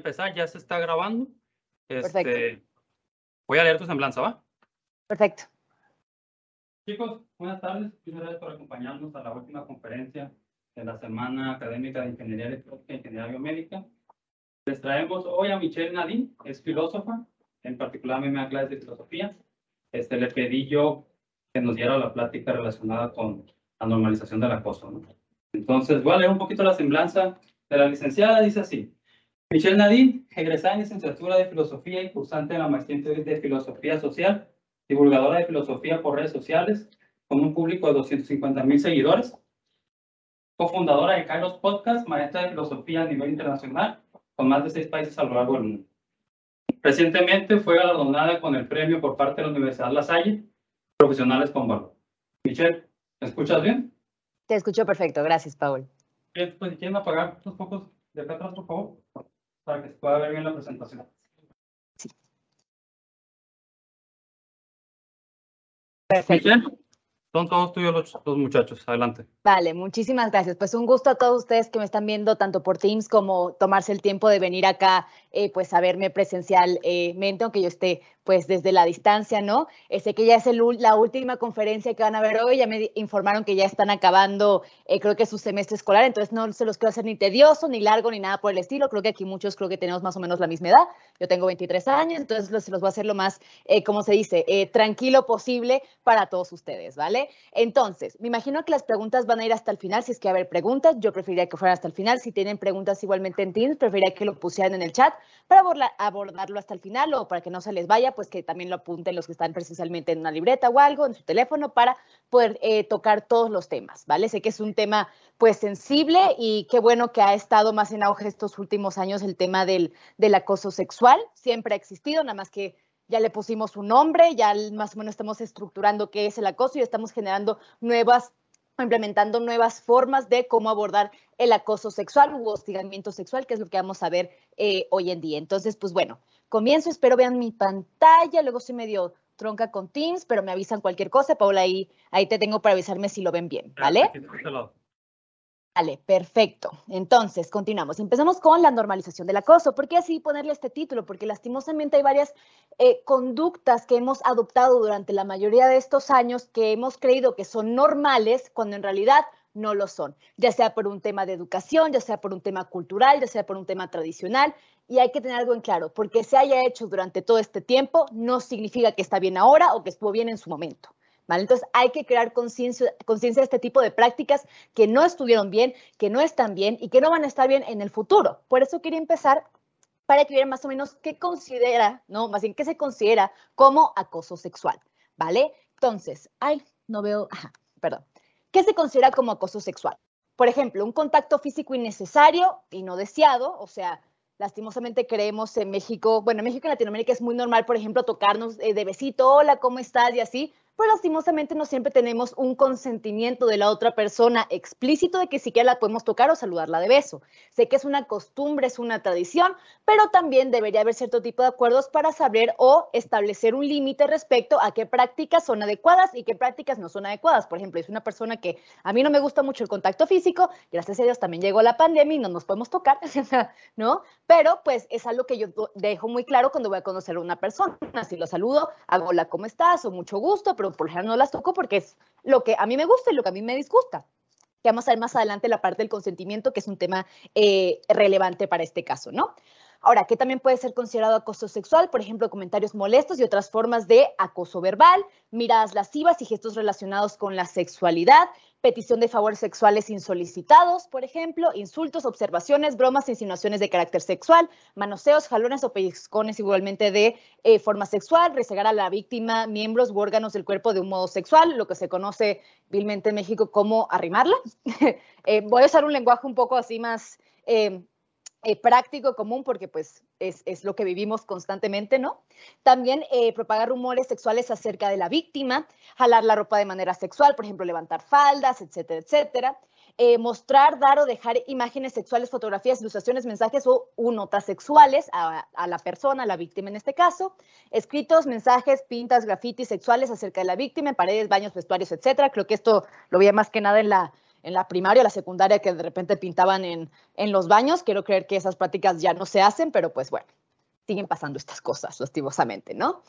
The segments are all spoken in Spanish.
empezar, ya se está grabando. Este, voy a leer tu semblanza, ¿va? Perfecto. Chicos, buenas tardes. Muchas gracias por acompañarnos a la última conferencia de la Semana Académica de Ingeniería Electrónica e Ingeniería Biomédica. Les traemos hoy a Michelle Nadine, es filósofa, en particular a mí me da clases de filosofía. Este, le pedí yo que nos diera la plática relacionada con la normalización del acoso. ¿no? Entonces, voy a leer un poquito la semblanza de la licenciada. Dice así. Michelle Nadine, egresada en licenciatura de filosofía y cursante de la maestría de filosofía social, divulgadora de filosofía por redes sociales, con un público de 250 mil seguidores, cofundadora de Kairos Podcast, maestra de filosofía a nivel internacional, con más de seis países a lo largo del mundo. Recientemente fue galardonada con el premio por parte de la Universidad La Salle, Profesionales con Valor. Michelle, ¿me escuchas bien? Te escucho perfecto, gracias, Paul. Bien, pues, ¿quieren apagar los focos de acá atrás, por favor? Para que se pueda ver bien la presentación. Sí. Perfecto. Son todos tuyos los, muchachos. Adelante. Vale, muchísimas gracias. Pues un gusto a todos ustedes que me están viendo tanto por Teams como tomarse el tiempo de venir acá, eh, pues a verme presencialmente, aunque yo esté pues desde la distancia, ¿no? Eh, sé que ya es la última conferencia que van a ver hoy, ya me informaron que ya están acabando, eh, creo que su semestre escolar, entonces no se los quiero hacer ni tedioso, ni largo, ni nada por el estilo, creo que aquí muchos creo que tenemos más o menos la misma edad, yo tengo 23 años, entonces se los voy a hacer lo más, eh, como se dice, tranquilo posible para todos ustedes, ¿vale? Entonces, me imagino que las preguntas van a ir hasta el final, si es que a haber preguntas, yo preferiría que fueran hasta el final, si tienen preguntas igualmente en Teams, preferiría que lo pusieran en el chat para abordarlo hasta el final o para que no se les vaya, pues que también lo apunten los que están presencialmente en una libreta o algo, en su teléfono, para poder eh, tocar todos los temas, ¿vale? Sé que es un tema pues sensible y qué bueno que ha estado más en auge estos últimos años el tema del, del acoso sexual, siempre ha existido, nada más que ya le pusimos un nombre, ya más o menos estamos estructurando qué es el acoso y estamos generando nuevas implementando nuevas formas de cómo abordar el acoso sexual u hostigamiento sexual, que es lo que vamos a ver eh, hoy en día. Entonces, pues bueno, comienzo, espero vean mi pantalla, luego soy medio tronca con Teams, pero me avisan cualquier cosa, Paula, ahí, ahí te tengo para avisarme si lo ven bien, ¿vale? Vale, perfecto. Entonces, continuamos. Empezamos con la normalización del acoso. ¿Por qué así ponerle este título? Porque lastimosamente hay varias eh, conductas que hemos adoptado durante la mayoría de estos años que hemos creído que son normales cuando en realidad no lo son, ya sea por un tema de educación, ya sea por un tema cultural, ya sea por un tema tradicional. Y hay que tener algo en claro, porque se haya hecho durante todo este tiempo no significa que está bien ahora o que estuvo bien en su momento. Entonces hay que crear conciencia de este tipo de prácticas que no estuvieron bien, que no están bien y que no van a estar bien en el futuro. Por eso quería empezar para que vieran más o menos qué considera, ¿no? Más bien qué se considera como acoso sexual, ¿vale? Entonces, ay, no veo, ajá, perdón. ¿Qué se considera como acoso sexual? Por ejemplo, un contacto físico innecesario y no deseado, o sea, lastimosamente creemos en México, bueno, en México y Latinoamérica es muy normal, por ejemplo, tocarnos eh, de besito, hola, ¿cómo estás? Y así, pero lastimosamente no siempre tenemos un consentimiento de la otra persona explícito de que siquiera la podemos tocar o saludarla de beso. Sé que es una costumbre, es una tradición, pero también debería haber cierto tipo de acuerdos para saber o establecer un límite respecto a qué prácticas son adecuadas y qué prácticas no son adecuadas. Por ejemplo, es una persona que a mí no me gusta mucho el contacto físico, gracias a Dios también llegó la pandemia y no nos podemos tocar, ¿no? Pero pues es algo que yo dejo muy claro cuando voy a conocer a una persona. Si lo saludo, hago hola, ¿cómo estás? o mucho gusto, pero por ejemplo no las toco porque es lo que a mí me gusta y lo que a mí me disgusta. Que vamos a ver más adelante la parte del consentimiento, que es un tema eh, relevante para este caso, ¿no? Ahora, ¿qué también puede ser considerado acoso sexual? Por ejemplo, comentarios molestos y otras formas de acoso verbal, miradas lascivas y gestos relacionados con la sexualidad, petición de favores sexuales insolicitados, por ejemplo, insultos, observaciones, bromas, insinuaciones de carácter sexual, manoseos, jalones o pellizcones igualmente de eh, forma sexual, resegar a la víctima miembros u órganos del cuerpo de un modo sexual, lo que se conoce vilmente en México como arrimarla. Eh, voy a usar un lenguaje un poco así más... Eh, eh, práctico, común, porque pues es, lo que vivimos constantemente, ¿no? También eh, propagar rumores sexuales acerca de la víctima, jalar la ropa de manera sexual, por ejemplo, levantar faldas, etcétera, etcétera. Eh, mostrar, dar o dejar imágenes sexuales, fotografías, ilustraciones, mensajes o notas sexuales a, a, la persona, a la víctima en este caso. Escritos, mensajes, pintas, grafitis sexuales acerca de la víctima en paredes, baños, vestuarios, etcétera. Creo que esto lo veía más que nada en la en la primaria la secundaria que de repente pintaban en, en los baños. Quiero creer que esas prácticas ya no se hacen, pero pues bueno, siguen pasando estas cosas, lastimosamente, ¿no?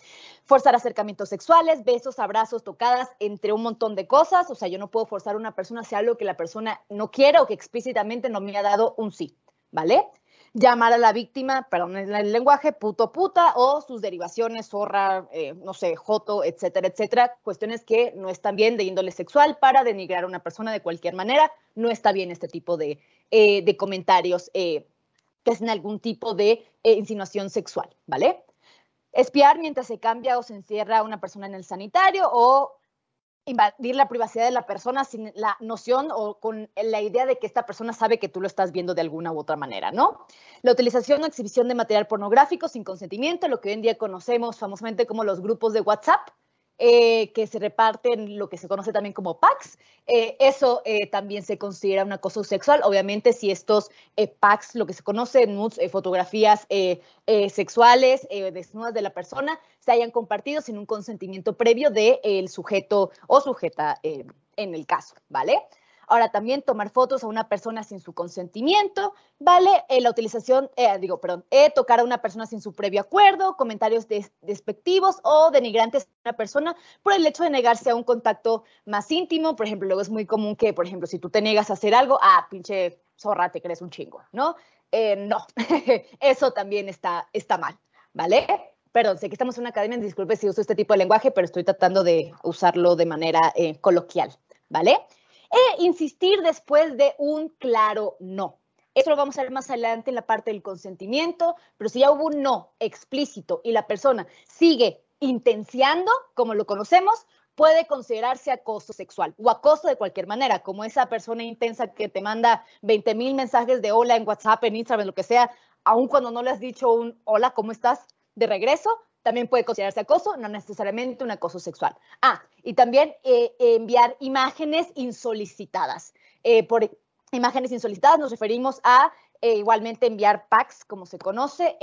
Forzar acercamientos sexuales, besos, abrazos, tocadas, entre un montón de cosas. O sea, yo no puedo forzar a una persona hacia algo que la persona no quiere o que explícitamente no me ha dado un sí, ¿vale? Llamar a la víctima, perdón, en el lenguaje, puto, puta, o sus derivaciones, zorra, eh, no sé, joto, etcétera, etcétera. Cuestiones que no están bien de índole sexual para denigrar a una persona de cualquier manera. No está bien este tipo de, eh, comentarios eh, que hacen algún tipo de insinuación sexual, ¿vale? Espiar mientras se cambia o se encierra a una persona en el sanitario o invadir la privacidad de la persona sin la noción o con la idea de que esta persona sabe que tú lo estás viendo de alguna u otra manera, ¿no? La utilización o exhibición de material pornográfico sin consentimiento, lo que hoy en día conocemos famosamente como los grupos de WhatsApp, eh, que se reparten lo que se conoce también como packs. Eh, eso eh, también se considera un acoso sexual. Obviamente, si estos packs, lo que se conoce nudes, fotografías sexuales, desnudas de la persona, se hayan compartido sin un consentimiento previo del sujeto o sujeta en el caso, ¿vale? Ahora también tomar fotos a una persona sin su consentimiento, ¿vale? Eh, la utilización, eh, digo, perdón, eh, tocar a una persona sin su previo acuerdo, comentarios despectivos o denigrantes a una persona por el hecho de negarse a un contacto más íntimo. Por ejemplo, luego es muy común que, por ejemplo, si tú te negas a hacer algo, ah, pinche zorra, te crees un chingo, ¿no? no, eso también está, está mal, ¿vale? Perdón, sé que estamos en una academia, disculpe si uso este tipo de lenguaje, pero estoy tratando de usarlo de manera coloquial, ¿vale? E insistir después de un claro no. Eso lo vamos a ver más adelante en la parte del consentimiento, pero si ya hubo un no explícito y la persona sigue intenciando, como lo conocemos, puede considerarse acoso sexual o acoso de cualquier manera, como esa persona intensa que te manda 20 mil mensajes de hola en WhatsApp, en Instagram, lo que sea, aun cuando no le has dicho un hola, ¿cómo estás? de regreso, también puede considerarse acoso, no necesariamente un acoso sexual. Ah, y también eh, enviar imágenes insolicitadas. Eh, por imágenes insolicitadas nos referimos a eh, igualmente enviar packs, como se conoce,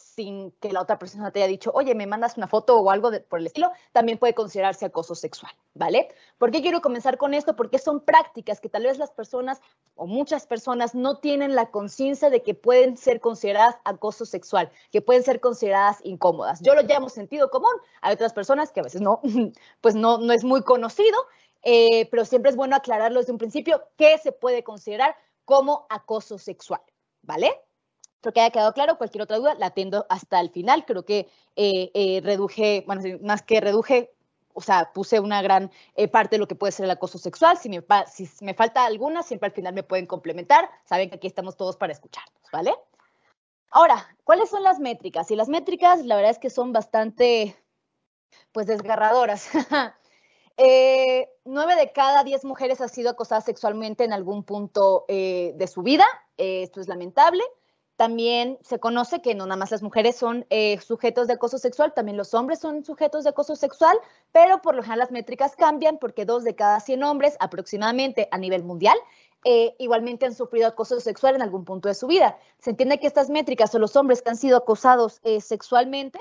sin que la otra persona te haya dicho, oye, me mandas una foto o algo por el estilo, también puede considerarse acoso sexual, ¿vale? ¿Por qué quiero comenzar con esto? Porque son prácticas que tal vez las personas o muchas personas no tienen la conciencia de que pueden ser consideradas acoso sexual, que pueden ser consideradas incómodas. Yo lo llamo sentido común, hay otras personas que a veces no, pues no, no es muy conocido, eh, pero siempre es bueno aclararlo desde un principio qué se puede considerar como acoso sexual, ¿vale? Espero que haya quedado claro. Cualquier otra duda la atiendo hasta el final. Creo que eh, eh, reduje, bueno, más que reduje, o sea, puse una gran eh, parte de lo que puede ser el acoso sexual. Si me, falta alguna, siempre al final me pueden complementar. Saben que aquí estamos todos para escucharnos, ¿vale? Ahora, ¿cuáles son las métricas? Y las métricas, la verdad es que son bastante, pues, desgarradoras. nueve de cada diez mujeres ha sido acosadas sexualmente en algún punto de su vida. esto es lamentable. También se conoce que no nada más las mujeres son eh, sujetos de acoso sexual, también los hombres son sujetos de acoso sexual, pero por lo general las métricas cambian porque dos de cada 100 hombres aproximadamente a nivel mundial eh, igualmente han sufrido acoso sexual en algún punto de su vida. Se entiende que estas métricas o los hombres que han sido acosados eh, sexualmente,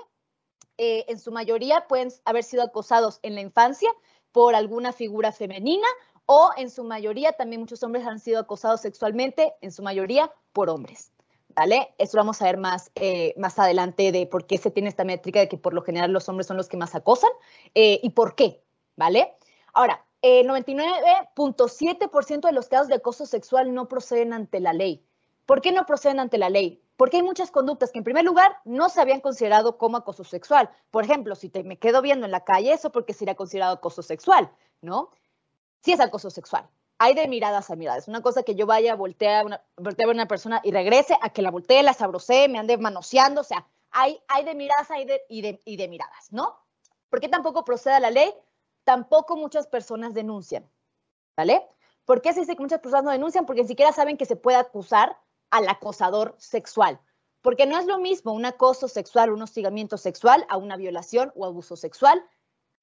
en su mayoría pueden haber sido acosados en la infancia por alguna figura femenina o en su mayoría también muchos hombres han sido acosados sexualmente, en su mayoría por hombres. ¿Vale? Eso lo vamos a ver más, eh, más adelante de por qué se tiene esta métrica de que por lo general los hombres son los que más acosan eh, y por qué, ¿vale? Ahora, el 99.7% de los casos de acoso sexual no proceden ante la ley. ¿Por qué no proceden ante la ley? Porque hay muchas conductas que en primer lugar no se habían considerado como acoso sexual. Por ejemplo, si me quedo viendo en la calle, eso porque sería considerado acoso sexual, ¿no? Sí es acoso sexual, hay de miradas a miradas. Una cosa que yo vaya, a, una, a una persona y regrese, a que la voltee, la sabrosee, me ande manoseando, o sea, hay, hay de miradas hay de, y, de, y de miradas, ¿no? ¿Por qué tampoco procede la ley? Tampoco muchas personas denuncian, ¿vale? ¿Por qué se dice que muchas personas no denuncian? Porque ni siquiera saben que se puede acusar al acosador sexual. Porque no es lo mismo un acoso sexual, un hostigamiento sexual, a una violación o abuso sexual.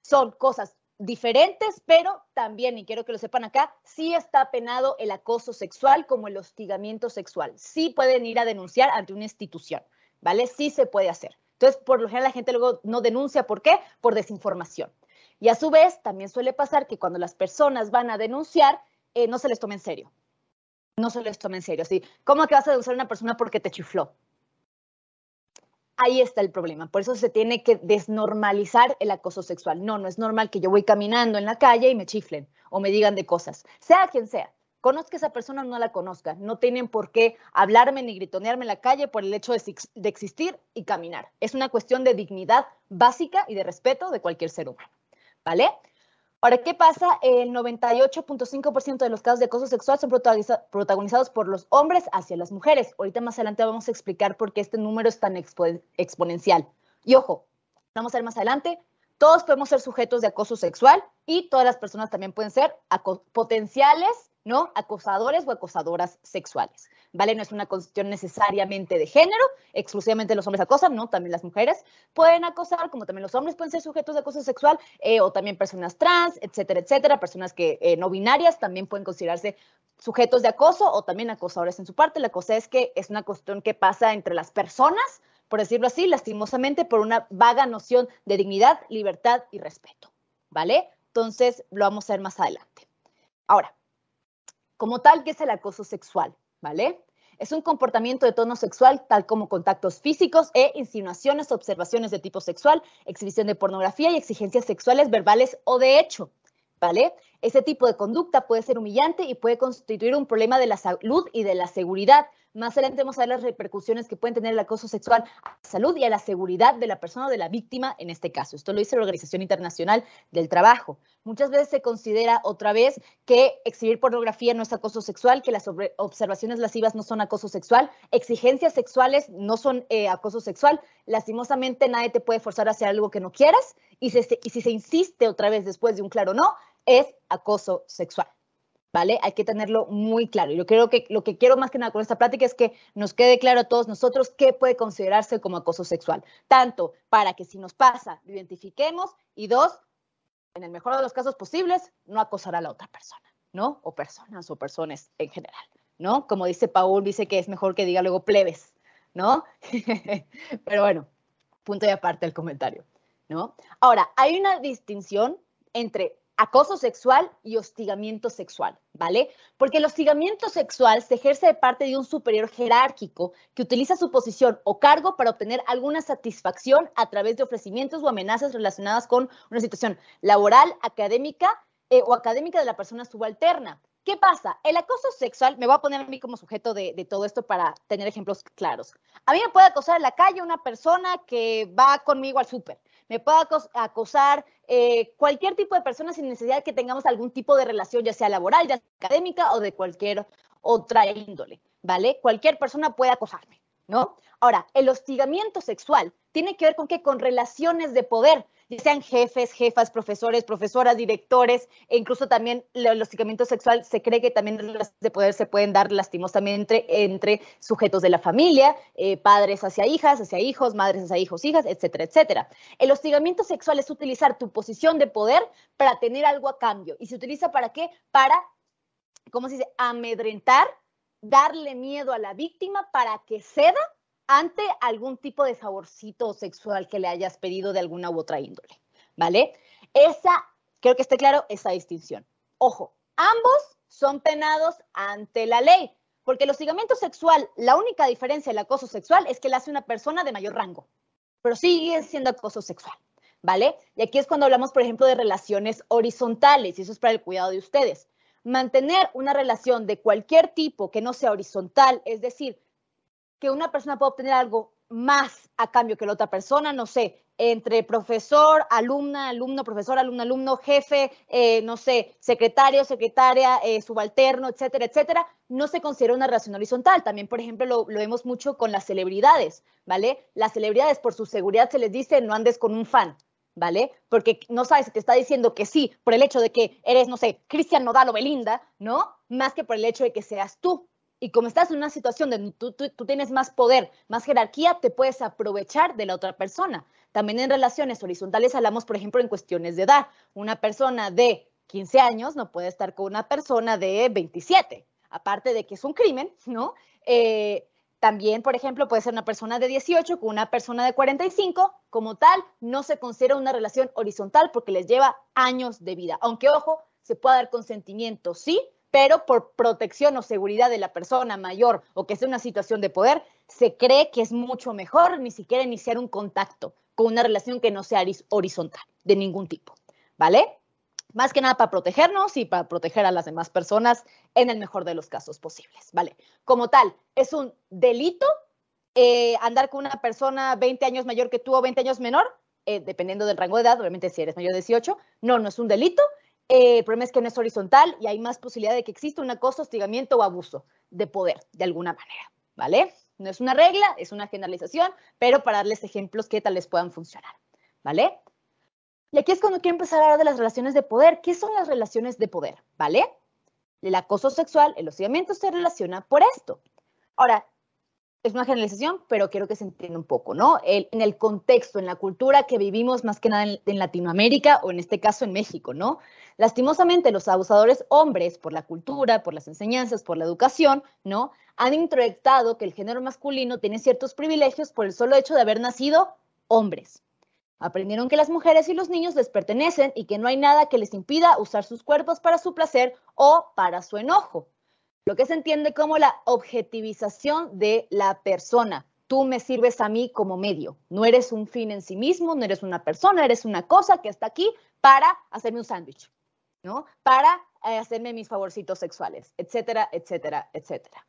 Son cosas diferentes, pero también, y quiero que lo sepan acá, sí está penado el acoso sexual como el hostigamiento sexual. Sí pueden ir a denunciar ante una institución, ¿vale? Sí se puede hacer. Entonces, por lo general la gente luego no denuncia. ¿Por qué? Por desinformación. Y a su vez, también suele pasar que cuando las personas van a denunciar, eh, no se les tome en serio. No se les tome en serio. ¿Cómo que vas a denunciar a una persona porque te chifló? Ahí está el problema. Por eso se tiene que desnormalizar el acoso sexual. No, no es normal que yo voy caminando en la calle y me chiflen o me digan de cosas, sea quien sea. Conozca a esa persona o no la conozca. No tienen por qué hablarme ni gritonearme en la calle por el hecho de, de existir y caminar. Es una cuestión de dignidad básica y de respeto de cualquier ser humano. ¿Vale? Ahora, ¿qué pasa? El 98.5% de los casos de acoso sexual son protagonizados por los hombres hacia las mujeres. Ahorita más adelante vamos a explicar por qué este número es tan exponencial. Y ojo, vamos a ver más adelante, todos podemos ser sujetos de acoso sexual y todas las personas también pueden ser potenciales ¿no? Acosadores o acosadoras sexuales, ¿vale? No es una cuestión necesariamente de género, exclusivamente los hombres acosan, ¿no? También las mujeres pueden acosar, como también los hombres pueden ser sujetos de acoso sexual, eh, o también personas trans, etcétera, etcétera, personas que eh, no binarias también pueden considerarse sujetos de acoso o también acosadores en su parte. La cosa es que es una cuestión que pasa entre las personas, por decirlo así, lastimosamente, por una vaga noción de dignidad, libertad y respeto, ¿vale? Entonces, lo vamos a ver más adelante. Ahora, como tal, ¿qué es el acoso sexual? ¿Vale? Es un comportamiento de tono sexual, tal como contactos físicos e insinuaciones, observaciones de tipo sexual, exhibición de pornografía y exigencias sexuales verbales o de hecho. ¿Vale? Ese tipo de conducta puede ser humillante y puede constituir un problema de la salud y de la seguridad, más adelante vamos a ver las repercusiones que pueden tener el acoso sexual a la salud y a la seguridad de la persona o de la víctima en este caso. Esto lo dice la Organización Internacional del Trabajo. Muchas veces se considera otra vez que exhibir pornografía no es acoso sexual, que las observaciones lascivas no son acoso sexual, exigencias sexuales no son eh, acoso sexual. Lastimosamente nadie te puede forzar a hacer algo que no quieras y, y si se insiste otra vez después de un claro no, es acoso sexual. ¿vale? Hay que tenerlo muy claro. Yo creo que lo que quiero más que nada con esta plática es que nos quede claro a todos nosotros qué puede considerarse como acoso sexual. Tanto para que si nos pasa, lo identifiquemos y dos, en el mejor de los casos posibles, no acosar a la otra persona, ¿no? O personas o personas en general, ¿no? Como dice Paul, dice que es mejor que diga luego plebes, ¿no? Pero bueno, punto y aparte el comentario, ¿no? Ahora, hay una distinción entre acoso sexual y hostigamiento sexual, ¿vale? Porque el hostigamiento sexual se ejerce de parte de un superior jerárquico que utiliza su posición o cargo para obtener alguna satisfacción a través de ofrecimientos o amenazas relacionadas con una situación laboral, académica eh, o académica de la persona subalterna. ¿Qué pasa? El acoso sexual, me voy a poner a mí como sujeto de, de, todo esto para tener ejemplos claros. A mí me puede acosar en la calle una persona que va conmigo al súper me puede acosar eh, cualquier tipo de persona sin necesidad de que tengamos algún tipo de relación, ya sea laboral, ya sea académica o de cualquier otra índole, ¿vale? Cualquier persona puede acosarme, ¿no? Ahora, el hostigamiento sexual tiene que ver con qué? Con relaciones de poder ya sean jefes, jefas, profesores, profesoras, directores, e incluso también el hostigamiento sexual se cree que también las de poder se pueden dar lastimosamente entre, sujetos de la familia, eh, padres hacia hijas, hacia hijos, madres hacia hijos, hijas, etcétera, etcétera. El hostigamiento sexual es utilizar tu posición de poder para tener algo a cambio. ¿Y se utiliza para qué? Para, ¿cómo se dice? Amedrentar, darle miedo a la víctima para que ceda ante algún tipo de favorcito sexual que le hayas pedido de alguna u otra índole, ¿vale? Esa, creo que esté claro, esa distinción. Ojo, ambos son penados ante la ley, porque el hostigamiento sexual, la única diferencia del acoso sexual es que le hace una persona de mayor rango, pero sigue siendo acoso sexual, ¿vale? Y aquí es cuando hablamos, por ejemplo, de relaciones horizontales, y eso es para el cuidado de ustedes. Mantener una relación de cualquier tipo que no sea horizontal, es decir, que una persona pueda obtener algo más a cambio que la otra persona, no sé, entre profesor, alumna, alumno, profesor, alumno, alumno, jefe, eh, no sé, secretario, secretaria, eh, subalterno, etcétera, etcétera, no se considera una relación horizontal. También, por ejemplo, lo, lo, vemos mucho con las celebridades, ¿vale? Las celebridades, por su seguridad, se les dice no andes con un fan, ¿vale? Porque no sabes si te está diciendo que sí por el hecho de que eres, no sé, Cristian Nodal o Belinda, ¿no? Más que por el hecho de que seas tú, y como estás en una situación donde tú, tienes más poder, más jerarquía, te puedes aprovechar de la otra persona. También en relaciones horizontales hablamos, por ejemplo, en cuestiones de edad. Una persona de 15 años no puede estar con una persona de 27, aparte de que es un crimen, ¿no? Eh, también, por ejemplo, puede ser una persona de 18 con una persona de 45. Como tal, no se considera una relación horizontal porque les lleva años de vida. Aunque, ojo, se puede dar consentimiento, sí, pero por protección o seguridad de la persona mayor o que en una situación de poder, se cree que es mucho mejor ni siquiera iniciar un contacto con una relación que no sea horizontal de ningún tipo, ¿vale? Más que nada para protegernos y para proteger a las demás personas en el mejor de los casos posibles, ¿vale? Como tal, es un delito eh, andar con una persona 20 años mayor que tú o 20 años menor, eh, dependiendo del rango de edad, obviamente si eres mayor de 18, no, no es un delito, eh, el problema es que no es horizontal y hay más posibilidad de que exista un acoso, hostigamiento o abuso de poder, de alguna manera, ¿vale? No es una regla, es una generalización, pero para darles ejemplos que tal les puedan funcionar, ¿vale? Y aquí es cuando quiero empezar a hablar de las relaciones de poder. ¿Qué son las relaciones de poder? ¿Vale? El acoso sexual, el hostigamiento se relaciona por esto. Ahora, es una generalización, pero quiero que se entienda un poco, ¿no? en el contexto, en la cultura que vivimos más que nada en, Latinoamérica o en este caso en México, ¿no? Lastimosamente, los abusadores hombres, por la cultura, por las enseñanzas, por la educación, ¿no? Han introyectado que el género masculino tiene ciertos privilegios por el solo hecho de haber nacido hombres. Aprendieron que las mujeres y los niños les pertenecen y que no hay nada que les impida usar sus cuerpos para su placer o para su enojo lo que se entiende como la objetivización de la persona. Tú me sirves a mí como medio. No eres un fin en sí mismo, no eres una persona, eres una cosa que está aquí para hacerme un sándwich, ¿no? Para eh, hacerme mis favorcitos sexuales, etcétera, etcétera, etcétera.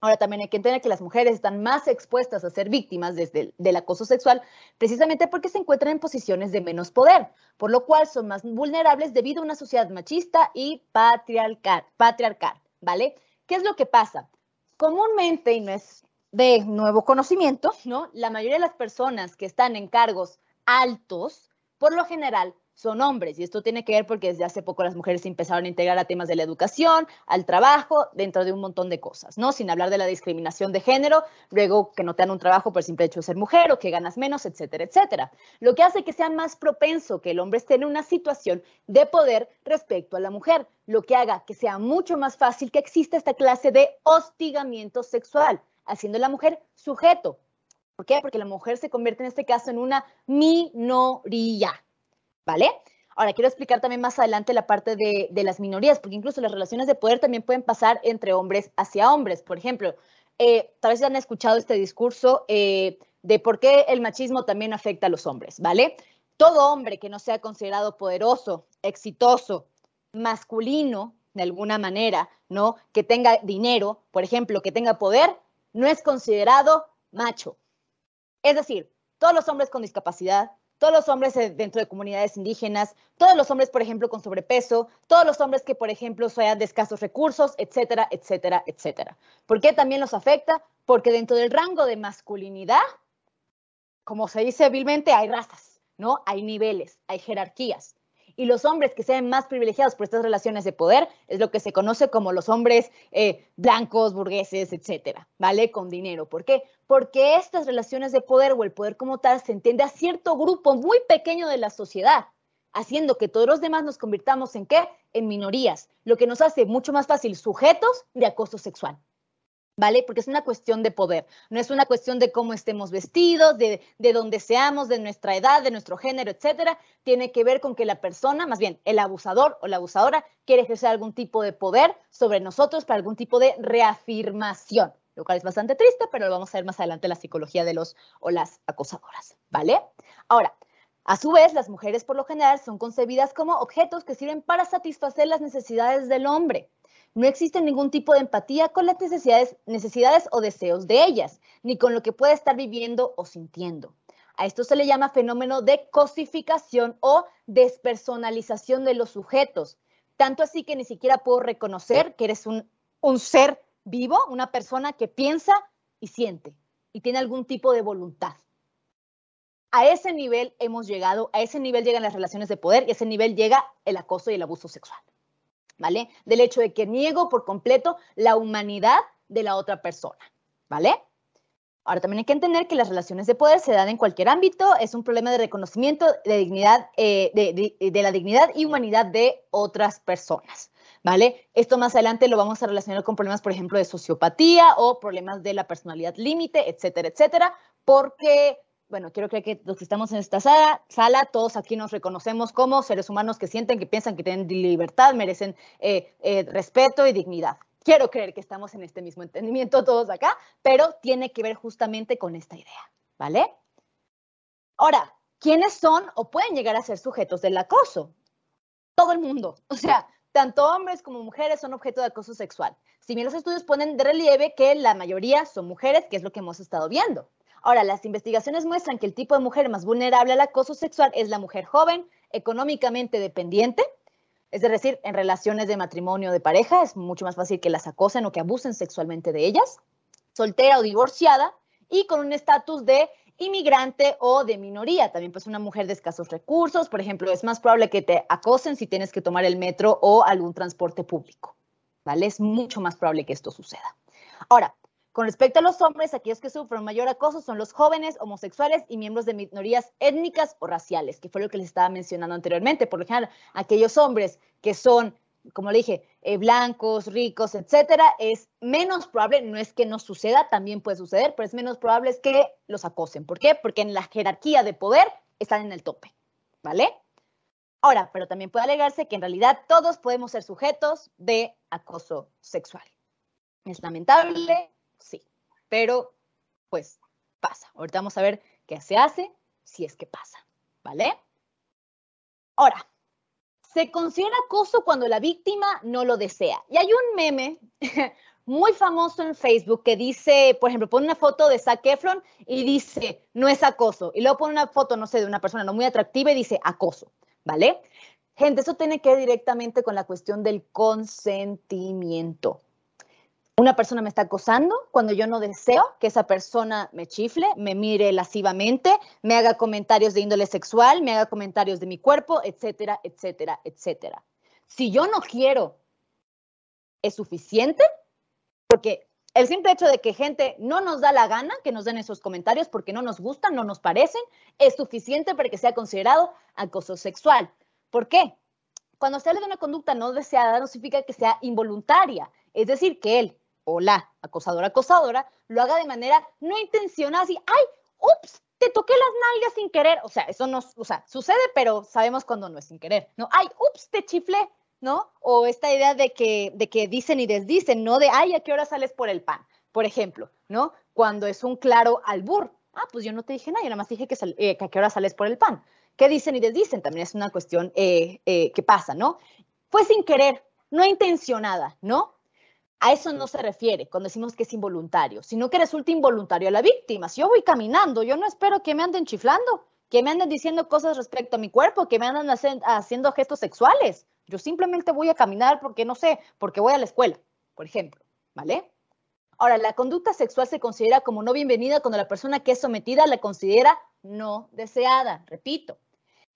Ahora también hay que entender que las mujeres están más expuestas a ser víctimas desde del acoso sexual precisamente porque se encuentran en posiciones de menos poder, por lo cual son más vulnerables debido a una sociedad machista y patriarcal, patriarcal ¿vale? ¿Qué es lo que pasa? Comúnmente, y no es de nuevo conocimiento, ¿no? La mayoría de las personas que están en cargos altos, por lo general, son hombres. Y esto tiene que ver porque desde hace poco las mujeres empezaron a integrar a temas de la educación, al trabajo, dentro de un montón de cosas, ¿no? Sin hablar de la discriminación de género, luego que no te dan un trabajo por el simple hecho de ser mujer o que ganas menos, etcétera, etcétera. Lo que hace que sea más propenso que el hombre esté en una situación de poder respecto a la mujer, lo que haga que sea mucho más fácil que exista esta clase de hostigamiento sexual, haciendo a la mujer sujeto. ¿Por qué? Porque la mujer se convierte en este caso en una minoría. ¿Vale? Ahora, quiero explicar también más adelante la parte de, las minorías, porque incluso las relaciones de poder también pueden pasar entre hombres hacia hombres. Por ejemplo, eh, tal vez han escuchado este discurso eh, de por qué el machismo también afecta a los hombres, ¿vale? Todo hombre que no sea considerado poderoso, exitoso, masculino, de alguna manera, ¿no? Que tenga dinero, por ejemplo, que tenga poder, no es considerado macho. Es decir, todos los hombres con discapacidad, todos los hombres dentro de comunidades indígenas, todos los hombres, por ejemplo, con sobrepeso, todos los hombres que, por ejemplo, sean de escasos recursos, etcétera, etcétera, etcétera. ¿Por qué también los afecta? Porque dentro del rango de masculinidad, como se dice hábilmente, hay razas, ¿no? Hay niveles, hay jerarquías y los hombres que sean más privilegiados por estas relaciones de poder es lo que se conoce como los hombres eh, blancos, burgueses, etcétera, ¿vale? Con dinero. ¿Por qué? Porque estas relaciones de poder o el poder como tal se entiende a cierto grupo muy pequeño de la sociedad, haciendo que todos los demás nos convirtamos en qué? En minorías, lo que nos hace mucho más fácil sujetos de acoso sexual. ¿Vale? Porque es una cuestión de poder, no es una cuestión de cómo estemos vestidos, de, de dónde seamos, de nuestra edad, de nuestro género, etcétera. Tiene que ver con que la persona, más bien el abusador o la abusadora, quiere ejercer algún tipo de poder sobre nosotros para algún tipo de reafirmación, lo cual es bastante triste, pero lo vamos a ver más adelante en la psicología de los o las acosadoras, ¿vale? Ahora, a su vez, las mujeres por lo general son concebidas como objetos que sirven para satisfacer las necesidades del hombre no existe ningún tipo de empatía con las necesidades, necesidades o deseos de ellas, ni con lo que puede estar viviendo o sintiendo. A esto se le llama fenómeno de cosificación o despersonalización de los sujetos. Tanto así que ni siquiera puedo reconocer que eres un, un ser vivo, una persona que piensa y siente y tiene algún tipo de voluntad. A ese nivel hemos llegado, a ese nivel llegan las relaciones de poder y a ese nivel llega el acoso y el abuso sexual. ¿Vale? Del hecho de que niego por completo la humanidad de la otra persona, ¿vale? Ahora también hay que entender que las relaciones de poder se dan en cualquier ámbito, es un problema de reconocimiento de dignidad, eh, de, la dignidad y humanidad de otras personas, ¿vale? Esto más adelante lo vamos a relacionar con problemas, por ejemplo, de sociopatía o problemas de la personalidad límite, etcétera, etcétera, porque bueno, quiero creer que los que estamos en esta sala, todos aquí nos reconocemos como seres humanos que sienten, que piensan que tienen libertad, merecen eh, eh, respeto y dignidad. Quiero creer que estamos en este mismo entendimiento todos acá, pero tiene que ver justamente con esta idea, ¿vale? Ahora, ¿quiénes son o pueden llegar a ser sujetos del acoso? Todo el mundo. O sea, tanto hombres como mujeres son objeto de acoso sexual. Si bien los estudios ponen de relieve que la mayoría son mujeres, que es lo que hemos estado viendo. Ahora, las investigaciones muestran que el tipo de mujer más vulnerable al acoso sexual es la mujer joven, económicamente dependiente, es decir, en relaciones de matrimonio de pareja, es mucho más fácil que las acosen o que abusen sexualmente de ellas, soltera o divorciada y con un estatus de inmigrante o de minoría. También pues una mujer de escasos recursos, por ejemplo, es más probable que te acosen si tienes que tomar el metro o algún transporte público. ¿Vale? Es mucho más probable que esto suceda. Ahora, con respecto a los hombres, aquellos que sufren mayor acoso son los jóvenes, homosexuales y miembros de minorías étnicas o raciales, que fue lo que les estaba mencionando anteriormente. Por lo general, aquellos hombres que son, como le dije, eh, blancos, ricos, etcétera, es menos probable, no es que no suceda, también puede suceder, pero es menos probable que los acosen. ¿Por qué? Porque en la jerarquía de poder están en el tope, ¿vale? Ahora, pero también puede alegarse que en realidad todos podemos ser sujetos de acoso sexual. Es lamentable, sí, pero pues pasa. Ahorita vamos a ver qué se hace si es que pasa, ¿vale? Ahora, se considera acoso cuando la víctima no lo desea. Y hay un meme muy famoso en Facebook que dice, por ejemplo, pone una foto de Zac Efron y dice, no es acoso. Y luego pone una foto, no sé, de una persona no muy atractiva y dice acoso, ¿vale? Gente, eso tiene que ver directamente con la cuestión del consentimiento una persona me está acosando cuando yo no deseo que esa persona me chifle, me mire lascivamente, me haga comentarios de índole sexual, me haga comentarios de mi cuerpo, etcétera, etcétera, etcétera. Si yo no quiero, ¿es suficiente? Porque el simple hecho de que gente no nos da la gana que nos den esos comentarios porque no nos gustan, no nos parecen, es suficiente para que sea considerado acoso sexual. ¿Por qué? Cuando se habla de una conducta no deseada, no significa que sea involuntaria. Es decir, que él o la acosadora acosadora lo haga de manera no intencionada, así, ay, ups, te toqué las nalgas sin querer. O sea, eso no, o sea, sucede, pero sabemos cuando no es sin querer, ¿no? Ay, ups, te chiflé, ¿no? O esta idea de que, de que dicen y desdicen, ¿no? De, ay, ¿a qué hora sales por el pan? Por ejemplo, ¿no? Cuando es un claro albur. Ah, pues yo no te dije nada, yo nada más dije que, eh, a qué hora sales por el pan. ¿Qué dicen y desdicen? También es una cuestión eh, eh, que pasa, ¿no? Fue sin querer, no intencionada, ¿no? A eso no se refiere cuando decimos que es involuntario, sino que resulta involuntario a la víctima. Si yo voy caminando, yo no espero que me anden chiflando, que me anden diciendo cosas respecto a mi cuerpo, que me anden haciendo gestos sexuales. Yo simplemente voy a caminar porque no sé, porque voy a la escuela, por ejemplo, ¿vale? Ahora, la conducta sexual se considera como no bienvenida cuando la persona que es sometida la considera no deseada, repito.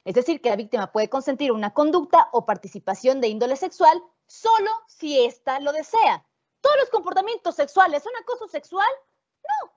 Es decir, que la víctima puede consentir una conducta o participación de índole sexual solo si ésta lo desea, ¿Todos los comportamientos sexuales son acoso sexual? No,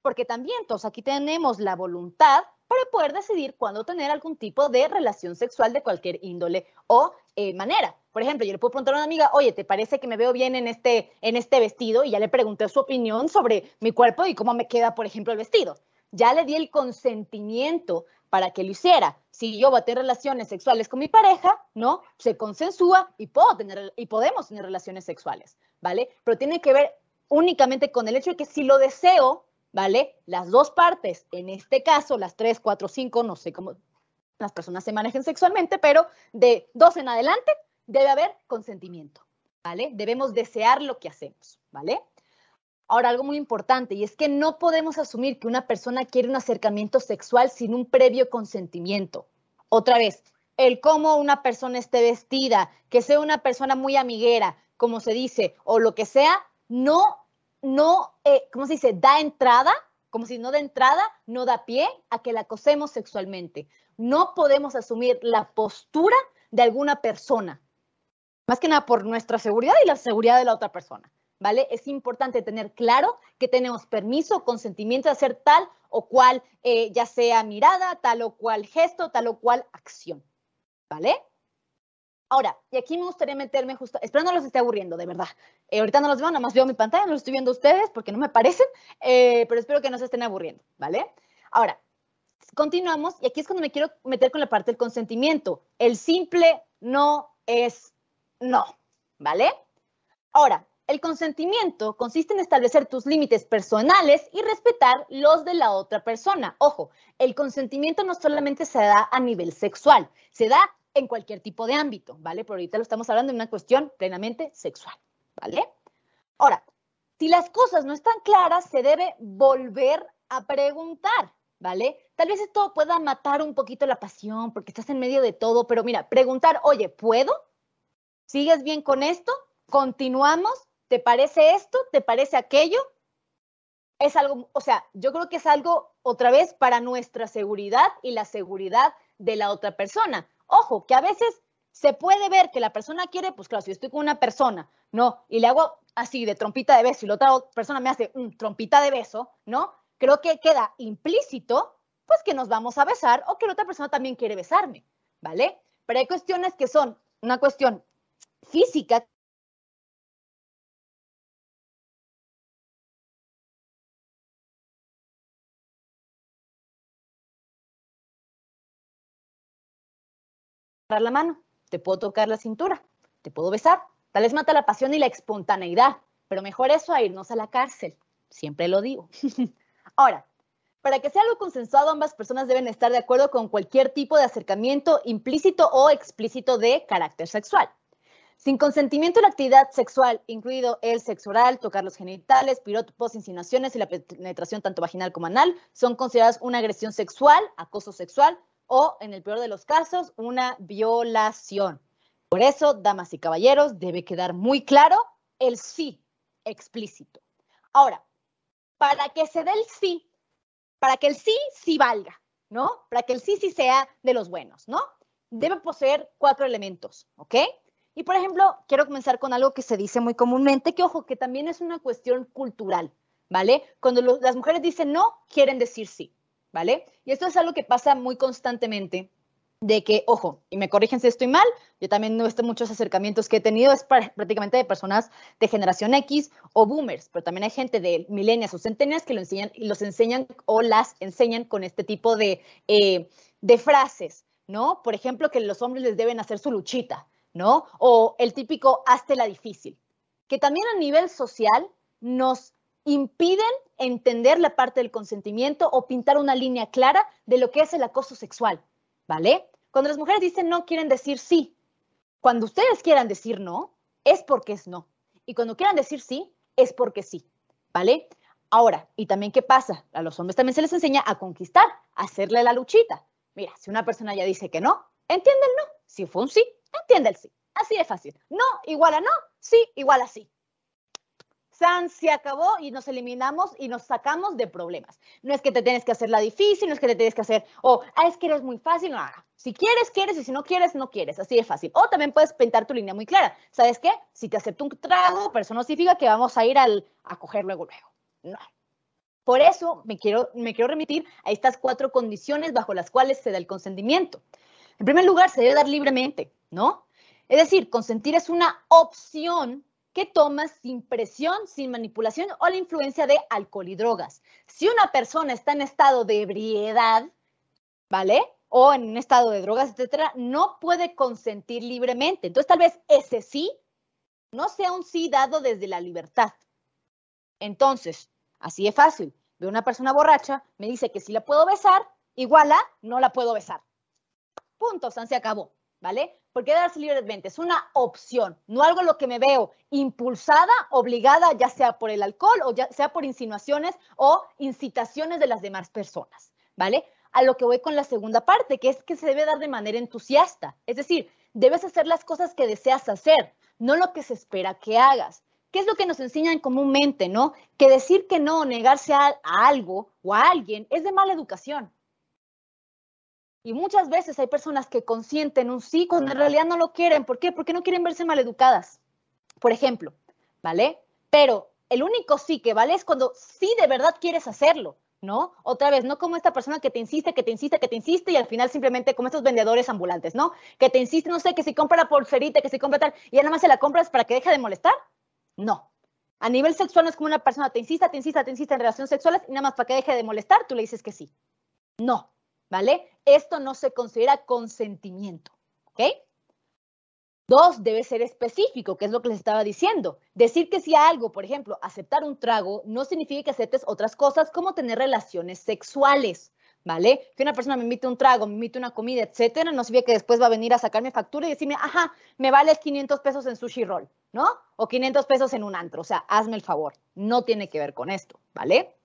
porque también todos aquí tenemos la voluntad para poder decidir cuándo tener algún tipo de relación sexual de cualquier índole o eh, manera. Por ejemplo, yo le puedo preguntar a una amiga, oye, ¿te parece que me veo bien en este, en este vestido? Y ya le pregunté su opinión sobre mi cuerpo y cómo me queda, por ejemplo, el vestido. Ya le di el consentimiento para que lo hiciera. Si yo voy a tener relaciones sexuales con mi pareja, ¿no? Se consensúa y, puedo tener, y podemos tener relaciones sexuales. ¿Vale? Pero tiene que ver únicamente con el hecho de que si lo deseo, ¿vale? Las dos partes, en este caso, las tres, cuatro, cinco, no sé cómo las personas se manejen sexualmente, pero de dos en adelante debe haber consentimiento, ¿vale? Debemos desear lo que hacemos, ¿vale? Ahora, algo muy importante, y es que no podemos asumir que una persona quiere un acercamiento sexual sin un previo consentimiento. Otra vez, el cómo una persona esté vestida, que sea una persona muy amiguera, como se dice, o lo que sea, no, no, eh, ¿cómo se dice? Da entrada, como si no da entrada, no da pie a que la acosemos sexualmente. No podemos asumir la postura de alguna persona, más que nada por nuestra seguridad y la seguridad de la otra persona. ¿Vale? Es importante tener claro que tenemos permiso, consentimiento de hacer tal o cual, eh, ya sea mirada, tal o cual gesto, tal o cual acción. ¿Vale? Ahora, y aquí me gustaría meterme justo, espero no los esté aburriendo, de verdad. Eh, ahorita no los veo, nada más veo mi pantalla, no los estoy viendo ustedes porque no me parecen, eh, pero espero que no se estén aburriendo, ¿vale? Ahora, continuamos y aquí es cuando me quiero meter con la parte del consentimiento. El simple no es no, ¿vale? Ahora, el consentimiento consiste en establecer tus límites personales y respetar los de la otra persona. Ojo, el consentimiento no solamente se da a nivel sexual, se da en cualquier tipo de ámbito, ¿vale? Pero ahorita lo estamos hablando de una cuestión plenamente sexual, ¿vale? Ahora, si las cosas no están claras, se debe volver a preguntar, ¿vale? Tal vez esto pueda matar un poquito la pasión porque estás en medio de todo, pero mira, preguntar, oye, ¿puedo? ¿Sigues bien con esto? ¿Continuamos? ¿Te parece esto? ¿Te parece aquello? Es algo, o sea, yo creo que es algo otra vez para nuestra seguridad y la seguridad de la otra persona. Ojo, que a veces se puede ver que la persona quiere, pues claro, si estoy con una persona, ¿no? Y le hago así de trompita de beso y la otra persona me hace un trompita de beso, ¿no? Creo que queda implícito, pues que nos vamos a besar o que la otra persona también quiere besarme, ¿vale? Pero hay cuestiones que son una cuestión física la mano, te puedo tocar la cintura, te puedo besar. Tal vez mata la pasión y la espontaneidad, pero mejor eso a irnos a la cárcel. Siempre lo digo. Ahora, para que sea algo consensuado, ambas personas deben estar de acuerdo con cualquier tipo de acercamiento implícito o explícito de carácter sexual. Sin consentimiento la actividad sexual, incluido el sexo oral, tocar los genitales, piropos, insinuaciones y la penetración tanto vaginal como anal, son consideradas una agresión sexual, acoso sexual o, en el peor de los casos, una violación. Por eso, damas y caballeros, debe quedar muy claro el sí explícito. Ahora, para que se dé el sí, para que el sí sí valga, ¿no? Para que el sí sí sea de los buenos, ¿no? Debe poseer cuatro elementos, ¿ok? Y por ejemplo, quiero comenzar con algo que se dice muy comúnmente, que ojo, que también es una cuestión cultural, ¿vale? Cuando las mujeres dicen no, quieren decir sí. ¿Vale? Y esto es algo que pasa muy constantemente de que, ojo, y me corrigen si estoy mal, yo también no he muchos acercamientos que he tenido, es prácticamente de personas de generación X o boomers, pero también hay gente de millennials o centenias que lo enseñan, los enseñan o las enseñan con este tipo de, eh, de frases, ¿no? Por ejemplo, que los hombres les deben hacer su luchita, ¿no? O el típico hazte la difícil, que también a nivel social nos impiden entender la parte del consentimiento o pintar una línea clara de lo que es el acoso sexual, ¿vale? Cuando las mujeres dicen no, quieren decir sí. Cuando ustedes quieran decir no, es porque es no. Y cuando quieran decir sí, es porque sí, ¿vale? Ahora, ¿y también qué pasa? A los hombres también se les enseña a conquistar, a hacerle la luchita. Mira, si una persona ya dice que no, entiende el no. Si fue un sí, entiende el sí. Así de fácil. No igual a no, sí igual a sí se acabó y nos eliminamos y nos sacamos de problemas. No es que te tienes que hacer la difícil, no es que te tienes que hacer, o, ah, es que eres muy fácil, no, Si quieres, quieres, y si no quieres, no quieres, así de fácil. O también puedes pintar tu línea muy clara. ¿Sabes qué? Si te acepto un trago, pero eso no significa que vamos a ir al, a coger luego, luego. No. Por eso me quiero, me quiero remitir a estas cuatro condiciones bajo las cuales se da el consentimiento. En primer lugar, se debe dar libremente, ¿no? Es decir, consentir es una opción que tomas sin presión, sin manipulación o la influencia de alcohol y drogas. Si una persona está en estado de ebriedad, ¿vale? O en un estado de drogas, etcétera, no puede consentir libremente. Entonces, tal vez ese sí no sea un sí dado desde la libertad. Entonces, así de fácil. Veo una persona borracha, me dice que si la puedo besar, igual a no la puedo besar. Punto, se acabó, ¿vale? Porque darse libremente es una opción, no algo lo que me veo impulsada, obligada, ya sea por el alcohol o ya sea por insinuaciones o incitaciones de las demás personas, ¿vale? A lo que voy con la segunda parte, que es que se debe dar de manera entusiasta, es decir, debes hacer las cosas que deseas hacer, no lo que se espera que hagas. ¿Qué es lo que nos enseñan comúnmente, no? Que decir que no negarse a algo o a alguien es de mala educación. Y muchas veces hay personas que consienten un sí cuando en realidad no lo quieren. ¿Por qué? Porque no quieren verse maleducadas. Por ejemplo, ¿vale? Pero el único sí que vale es cuando sí de verdad quieres hacerlo, ¿no? Otra vez, no como esta persona que te insiste, que te insiste, que te insiste y al final simplemente como estos vendedores ambulantes, ¿no? Que te insiste, no sé, que si compra la pulserita, que si compra tal, y ya nada más se la compras para que deje de molestar. No. A nivel sexual no es como una persona te insista, te insista, te insista en relaciones sexuales y nada más para que deje de molestar, tú le dices que sí. No. ¿Vale? Esto no se considera consentimiento, ¿ok? Dos, debe ser específico, que es lo que les estaba diciendo. Decir que si algo, por ejemplo, aceptar un trago, no significa que aceptes otras cosas como tener relaciones sexuales. ¿vale? Que una persona me invite un trago, me invite una comida, etcétera, no significa que después va a venir a sacarme factura y decirme, ajá, me vale 500 pesos en sushi roll, ¿no? O 500 pesos en un antro, o sea, hazme el favor, no tiene que ver con esto, ¿vale?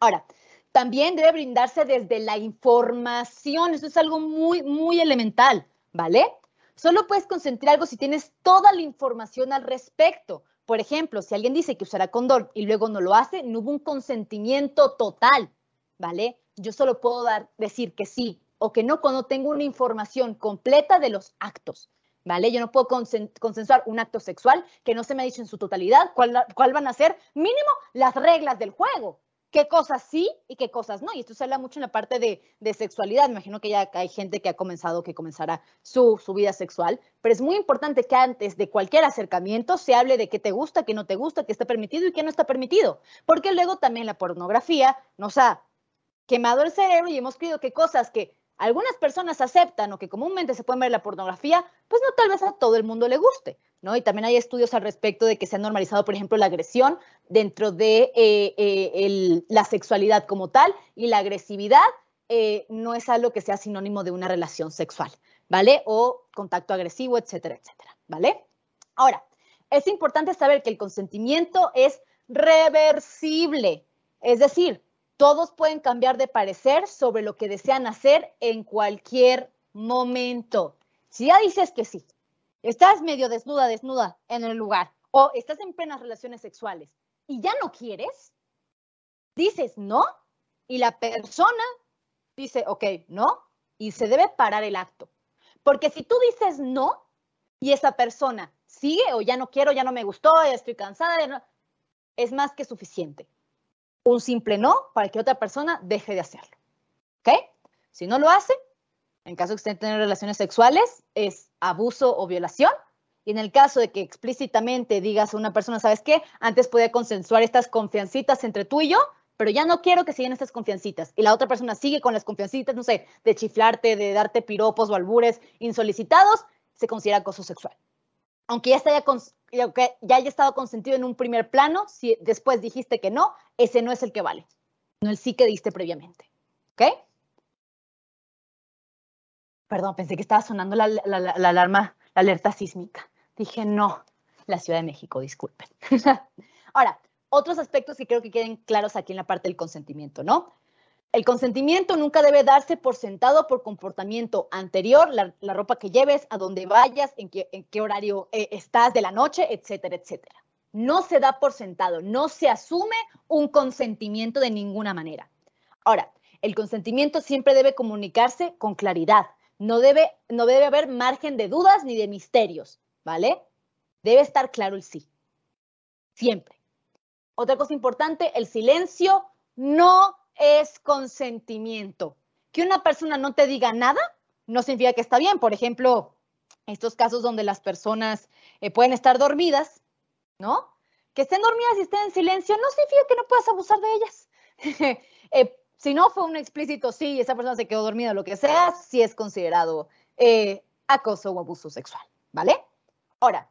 Ahora, también debe brindarse desde la información, eso es algo muy, muy elemental, ¿vale? Solo puedes consentir algo si tienes toda la información al respecto. Por ejemplo, si alguien dice que usará condón y luego no lo hace, no hubo un consentimiento total, ¿vale? yo solo puedo dar, decir que sí o que no cuando tengo una información completa de los actos. ¿Vale? Yo no puedo consensuar un acto sexual que no se me ha dicho en su totalidad cuál, cuál van a ser mínimo las reglas del juego. Qué cosas sí y qué cosas no. Y esto se habla mucho en la parte de, de sexualidad. Me imagino que ya hay gente que ha comenzado, que comenzará su, su vida sexual. Pero es muy importante que antes de cualquier acercamiento se hable de qué te gusta, qué no te gusta, qué está permitido y qué no está permitido. Porque luego también la pornografía nos ha quemado el cerebro y hemos creído que cosas que algunas personas aceptan o que comúnmente se pueden ver la pornografía, pues no tal vez a todo el mundo le guste, ¿no? Y también hay estudios al respecto de que se ha normalizado, por ejemplo, la agresión dentro de eh, eh, la sexualidad como tal y la agresividad eh, no es algo que sea sinónimo de una relación sexual, ¿vale? O contacto agresivo, etcétera, etcétera, ¿vale? Ahora, es importante saber que el consentimiento es reversible, es decir, todos pueden cambiar de parecer sobre lo que desean hacer en cualquier momento. Si ya dices que sí, estás medio desnuda, desnuda en el lugar, o estás en plenas relaciones sexuales y ya no quieres, dices no, y la persona dice, ok, no, y se debe parar el acto. Porque si tú dices no y esa persona sigue o ya no quiero, ya no me gustó, ya estoy cansada, es más que suficiente un simple no para que otra persona deje de hacerlo. ¿Ok? Si no lo hace, en caso de que estén teniendo relaciones sexuales, es abuso o violación. Y en el caso de que explícitamente digas a una persona, ¿sabes qué? Antes podía consensuar estas confiancitas entre tú y yo, pero ya no quiero que sigan estas confiancitas. Y la otra persona sigue con las confiancitas, no sé, de chiflarte, de darte piropos o albures insolicitados, se considera acoso sexual aunque ya, haya, ya haya estado consentido en un primer plano, si después dijiste que no, ese no es el que vale, no el sí que diste previamente. ¿Ok? Perdón, pensé que estaba sonando la, alarma, la alerta sísmica. Dije, no, la Ciudad de México, disculpen. Ahora, otros aspectos que creo que queden claros aquí en la parte del consentimiento, ¿no? El consentimiento nunca debe darse por sentado por comportamiento anterior, la, ropa que lleves, a dónde vayas, en qué, horario eh, estás de la noche, etcétera, etcétera. No se da por sentado, no se asume un consentimiento de ninguna manera. Ahora, el consentimiento siempre debe comunicarse con claridad. No debe, no debe haber margen de dudas ni de misterios, ¿vale? Debe estar claro el sí. Siempre. Otra cosa importante, el silencio no es consentimiento. Que una persona no te diga nada no significa que está bien. Por ejemplo, estos casos donde las personas eh, pueden estar dormidas, ¿no? Que estén dormidas y estén en silencio no significa que no puedas abusar de ellas. Eh, si no fue un explícito sí esa persona se quedó dormida lo que sea, sí es considerado eh, acoso o abuso sexual, ¿vale? Ahora,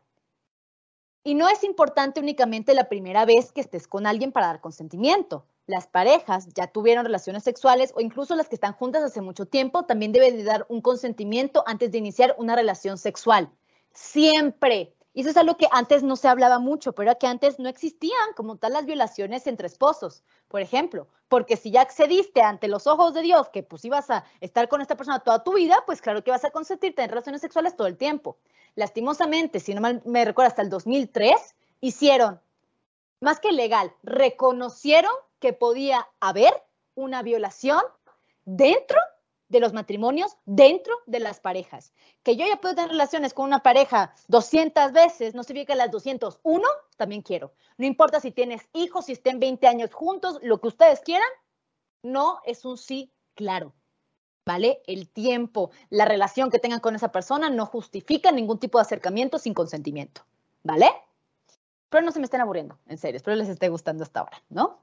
y no es importante únicamente la primera vez que estés con alguien para dar consentimiento las parejas ya tuvieron relaciones sexuales o incluso las que están juntas hace mucho tiempo, también deben de dar un consentimiento antes de iniciar una relación sexual. Siempre. Y eso es algo que antes no se hablaba mucho, pero que antes no existían como tal las violaciones entre esposos, por ejemplo. Porque si ya accediste ante los ojos de Dios que pues ibas a estar con esta persona toda tu vida, pues claro que vas a consentirte en relaciones sexuales todo el tiempo. Lastimosamente, si no me recuerdo, hasta el 2003 hicieron, más que legal, reconocieron que podía haber una violación dentro de los matrimonios, dentro de las parejas. Que yo ya puedo tener relaciones con una pareja 200 veces, no significa las 201 también quiero. No importa si tienes hijos, si estén 20 años juntos, lo que ustedes quieran, no es un sí claro. ¿Vale? El tiempo, la relación que tengan con esa persona no justifica ningún tipo de acercamiento sin consentimiento. ¿Vale? Pero no se me estén aburriendo, en serio, espero les esté gustando hasta ahora, ¿no?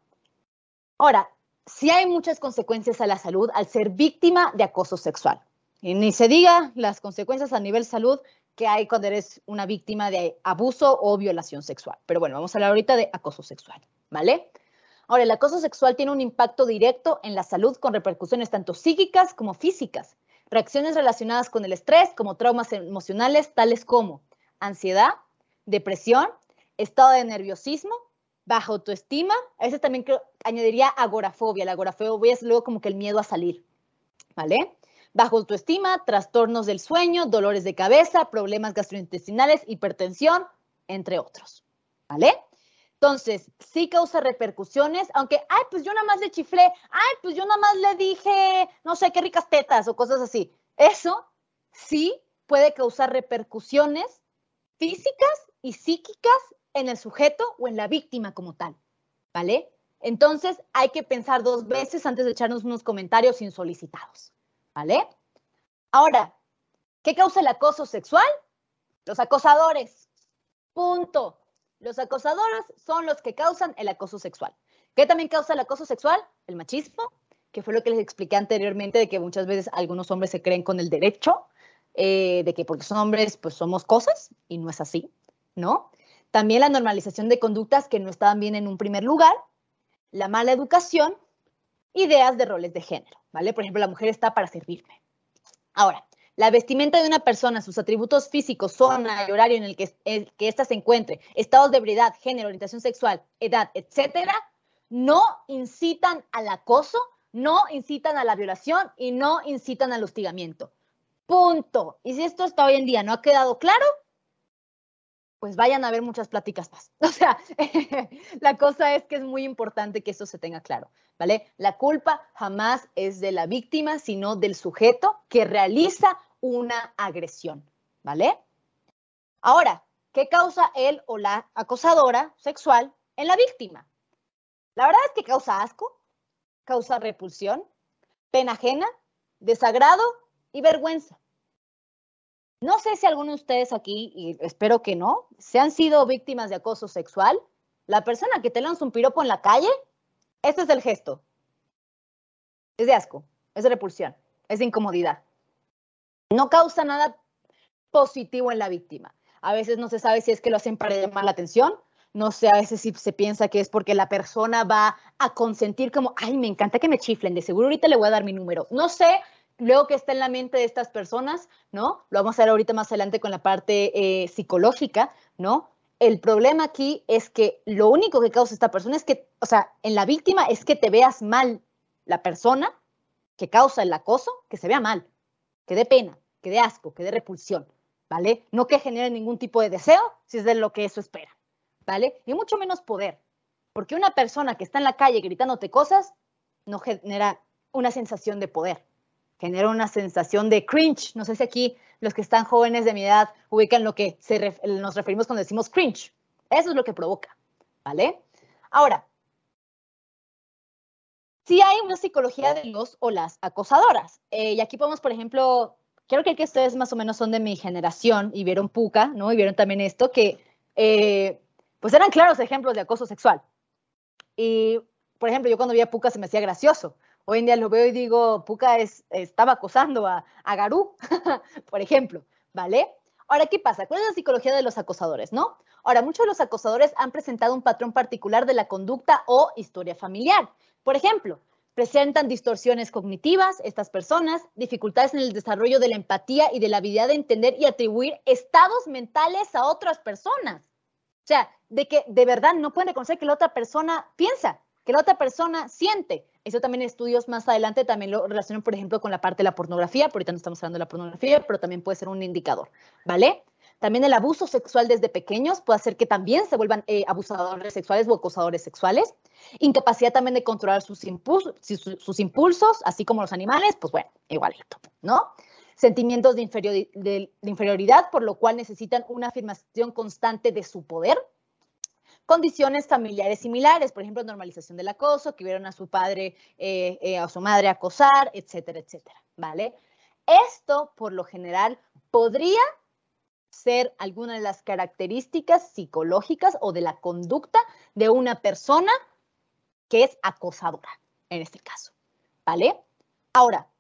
Ahora, sí hay muchas consecuencias a la salud al ser víctima de acoso sexual. Y ni se diga las consecuencias a nivel salud que hay cuando eres una víctima de abuso o violación sexual. Pero bueno, vamos a hablar ahorita de acoso sexual, ¿vale? Ahora, el acoso sexual tiene un impacto directo en la salud con repercusiones tanto psíquicas como físicas. Reacciones relacionadas con el estrés, como traumas emocionales, tales como ansiedad, depresión, estado de nerviosismo, baja autoestima. A veces también añadiría agorafobia. La agorafobia es luego como que el miedo a salir, ¿vale? Bajo autoestima, trastornos del sueño, dolores de cabeza, problemas gastrointestinales, hipertensión, entre otros, ¿vale? Entonces, sí causa repercusiones, aunque, ay, pues yo nada más le chiflé, ay, pues yo nada más le dije, no sé, qué ricas tetas o cosas así. Eso sí puede causar repercusiones físicas y psíquicas en el sujeto o en la víctima como tal, ¿vale? Entonces, hay que pensar dos veces antes de echarnos unos comentarios insolicitados, ¿vale? Ahora, ¿qué causa el acoso sexual? Los acosadores. Punto. Los acosadores son los que causan el acoso sexual. ¿Qué también causa el acoso sexual? El machismo, que fue lo que les expliqué anteriormente, de que muchas veces algunos hombres se creen con el derecho, eh, de que porque son hombres, pues somos cosas, y no es así, ¿no? También la normalización de conductas que no estaban bien en un primer lugar, la mala educación, ideas de roles de género, ¿vale? Por ejemplo, la mujer está para servirme. Ahora, la vestimenta de una persona, sus atributos físicos, zona y horario en el que, ésta se encuentre, estados de ebriedad, género, orientación sexual, edad, etcétera, no incitan al acoso, no incitan a la violación y no incitan al hostigamiento. Punto. Y si esto hasta hoy en día no ha quedado claro, pues vayan a ver muchas pláticas más. O sea, la cosa es que es muy importante que eso se tenga claro, ¿vale? La culpa jamás es de la víctima, sino del sujeto que realiza una agresión, ¿vale? Ahora, ¿qué causa él o la acosadora sexual en la víctima? La verdad es que causa asco, causa repulsión, pena ajena, desagrado y vergüenza. No sé si alguno de ustedes aquí, y espero que no, se han sido víctimas de acoso sexual. La persona que te lanza un piropo en la calle, ese es el gesto. Es de asco, es de repulsión, es de incomodidad no causa nada positivo en la víctima. A veces no se sabe si es que lo hacen para llamar la atención, no sé, a veces si se piensa que es porque la persona va a consentir como, ay, me encanta que me chiflen, de seguro ahorita le voy a dar mi número. No sé luego que está en la mente de estas personas, ¿no? Lo vamos a ver ahorita más adelante con la parte eh, psicológica, ¿no? El problema aquí es que lo único que causa esta persona es que, o sea, en la víctima es que te veas mal la persona que causa el acoso, que se vea mal que dé pena, que dé asco, que dé repulsión, ¿vale? No que genere ningún tipo de deseo, si es de lo que eso espera, ¿vale? Y mucho menos poder, porque una persona que está en la calle gritándote cosas no genera una sensación de poder, genera una sensación de cringe. No sé si aquí los que están jóvenes de mi edad ubican lo que nos referimos cuando decimos cringe. Eso es lo que provoca, ¿vale? Ahora, sí hay una psicología de los o las acosadoras. Eh, y aquí podemos, por ejemplo, quiero que ustedes más o menos son de mi generación y vieron Puca, ¿no? Y vieron también esto, que eh, pues eran claros ejemplos de acoso sexual. Y, por ejemplo, yo cuando vi a Puca se me hacía gracioso. Hoy en día lo veo y digo, Puca es, estaba acosando a, a Garú, por ejemplo, ¿vale? Ahora, ¿qué pasa? ¿Cuál es la psicología de los acosadores, no? Ahora, muchos de los acosadores han presentado un patrón particular de la conducta o historia familiar. Por ejemplo, presentan distorsiones cognitivas, estas personas, dificultades en el desarrollo de la empatía y de la habilidad de entender y atribuir estados mentales a otras personas. O sea, de que de verdad no pueden reconocer que la otra persona piensa, que la otra persona siente. Eso también estudios más adelante también lo relacionan, por ejemplo, con la parte de la pornografía, por ahorita no estamos hablando de la pornografía, pero también puede ser un indicador, ¿vale? También el abuso sexual desde pequeños puede hacer que también se vuelvan eh, abusadores sexuales o acosadores sexuales. Incapacidad también de controlar sus, impulsos, sus impulsos, así como los animales, pues bueno, igualito, ¿no? Sentimientos de, de inferioridad, por lo cual necesitan una afirmación constante de su poder, condiciones familiares similares, por ejemplo, normalización del acoso, que vieron a su padre eh, eh, a su madre acosar, etcétera, etcétera, ¿vale? Esto, por lo general, podría ser alguna de las características psicológicas o de la conducta de una persona que es acosadora, en este caso. ¿Vale? Ahora,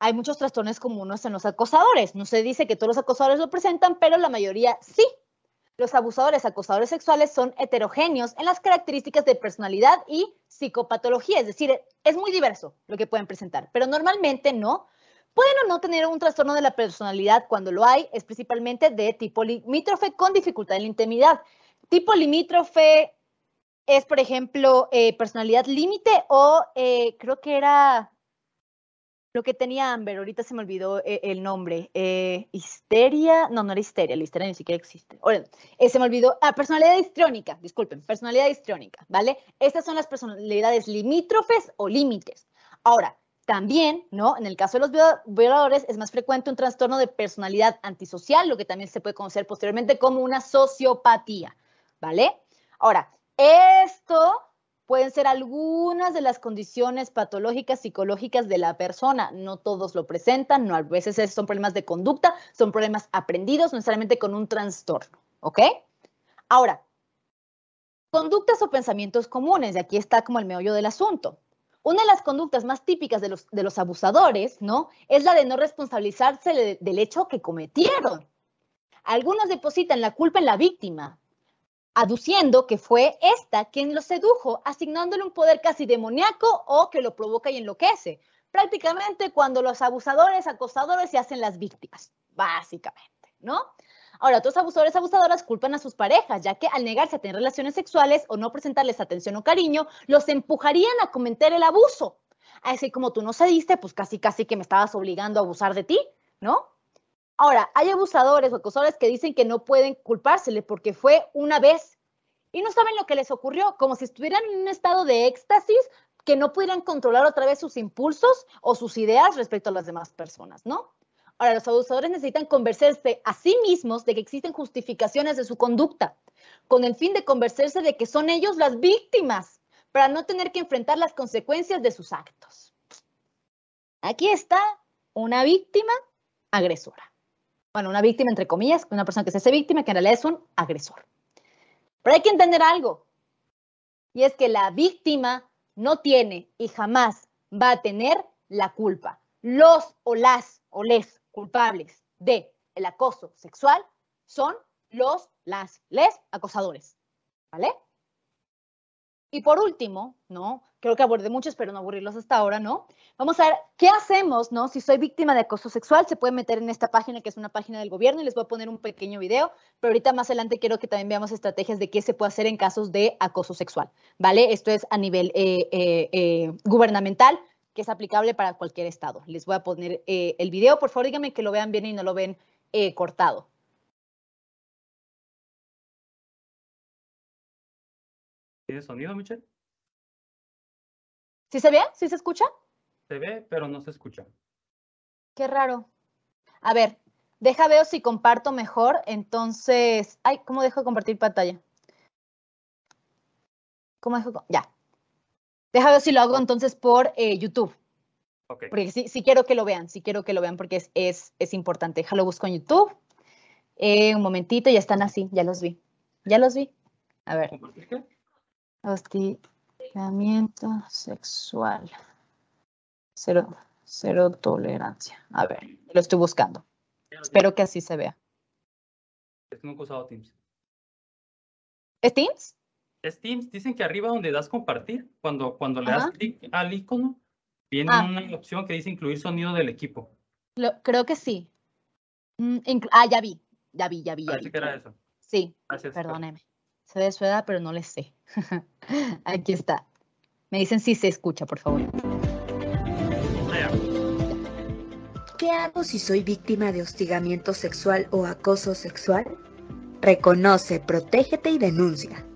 hay muchos trastornos comunes en los acosadores. No se dice que todos los acosadores lo presentan, pero la mayoría sí. Los abusadores, acosadores sexuales son heterogéneos en las características de personalidad y psicopatología, es decir, es muy diverso lo que pueden presentar, pero normalmente no. Pueden o no tener un trastorno de la personalidad cuando lo hay, es principalmente de tipo limítrofe con dificultad en la intimidad. Tipo limítrofe es, por ejemplo, eh, personalidad límite o eh, creo que era lo que tenía Amber, ahorita se me olvidó eh, el nombre. Eh, histeria, no, no era histeria, la histeria ni siquiera existe. Eh, se me olvidó. Ah, personalidad histriónica, disculpen, personalidad histriónica, ¿vale? Estas son las personalidades limítrofes o límites. Ahora, también, ¿no? En el caso de los violadores es más frecuente un trastorno de personalidad antisocial, lo que también se puede conocer posteriormente como una sociopatía, ¿vale? Ahora, esto pueden ser algunas de las condiciones patológicas psicológicas de la persona. No todos lo presentan, no a veces son problemas de conducta, son problemas aprendidos, no necesariamente con un trastorno, ¿ok? Ahora, conductas o pensamientos comunes, y aquí está como el meollo del asunto. Una de las conductas más típicas de los, de los abusadores, ¿no? Es la de no responsabilizarse del hecho que cometieron. Algunos depositan la culpa en la víctima, aduciendo que fue esta quien lo sedujo, asignándole un poder casi demoníaco o que lo provoca y enloquece. Prácticamente cuando los abusadores, acosadores se hacen las víctimas, básicamente, ¿no? Ahora, otros abusadores, abusadoras culpan a sus parejas, ya que al negarse a tener relaciones sexuales o no presentarles atención o cariño, los empujarían a cometer el abuso. Así como tú no cediste, pues casi casi que me estabas obligando a abusar de ti, ¿no? Ahora, hay abusadores o acosadores que dicen que no pueden culpársele porque fue una vez y no saben lo que les ocurrió, como si estuvieran en un estado de éxtasis que no pudieran controlar otra vez sus impulsos o sus ideas respecto a las demás personas, ¿no? Ahora, los abusadores necesitan convencerse a sí mismos de que existen justificaciones de su conducta, con el fin de convencerse de que son ellos las víctimas, para no tener que enfrentar las consecuencias de sus actos. Aquí está una víctima agresora bueno, una víctima entre comillas, una persona que se hace víctima, que en realidad es un agresor. Pero hay que entender algo, y es que la víctima no tiene y jamás va a tener la culpa. Los o las o les culpables de el acoso sexual son los, las, les acosadores. ¿Vale? Y por último, ¿no? Creo que abordé muchos, pero no aburrirlos hasta ahora, ¿no? Vamos a ver qué hacemos, ¿no? Si soy víctima de acoso sexual, se puede meter en esta página que es una página del gobierno y les voy a poner un pequeño video, pero ahorita más adelante quiero que también veamos estrategias de qué se puede hacer en casos de acoso sexual, ¿vale? Esto es a nivel eh, eh, eh, gubernamental, que es aplicable para cualquier estado. Les voy a poner el video, por favor, díganme que lo vean bien y no lo ven cortado. ¿Tiene sonido, Michelle? ¿Sí se ve? ¿Sí se escucha? Se ve, pero no se escucha. Qué raro. A ver, deja veo si comparto mejor. Entonces, ay, ¿cómo dejo de compartir pantalla? ¿Cómo dejo? Ya. Deja ver si lo hago entonces por eh, YouTube. Okay. Porque sí, quiero que lo vean, sí quiero que lo vean porque es, es, es importante. Déjalo busco en YouTube. Eh, un momentito, ya están así, ya los vi. Ya los vi. A ver. ¿Compartir Hostigamiento sexual. Cero, cero tolerancia. A ver, lo estoy buscando. Espero que así se vea. Es nunca usado Teams. ¿Es Teams? Es Teams. Dicen que arriba donde das compartir, cuando, cuando le das clic al icono, viene ah. una opción que dice incluir sonido del equipo. creo que sí. Mm, ah, ya vi, ya vi, ya vi. Ya vi. que era eso. Sí, perdóneme. Se de su edad, pero no le sé. Aquí está. Me dicen si se escucha, por favor. ¿Qué hago si soy víctima de hostigamiento sexual o acoso sexual? Reconoce, protégete y denuncia.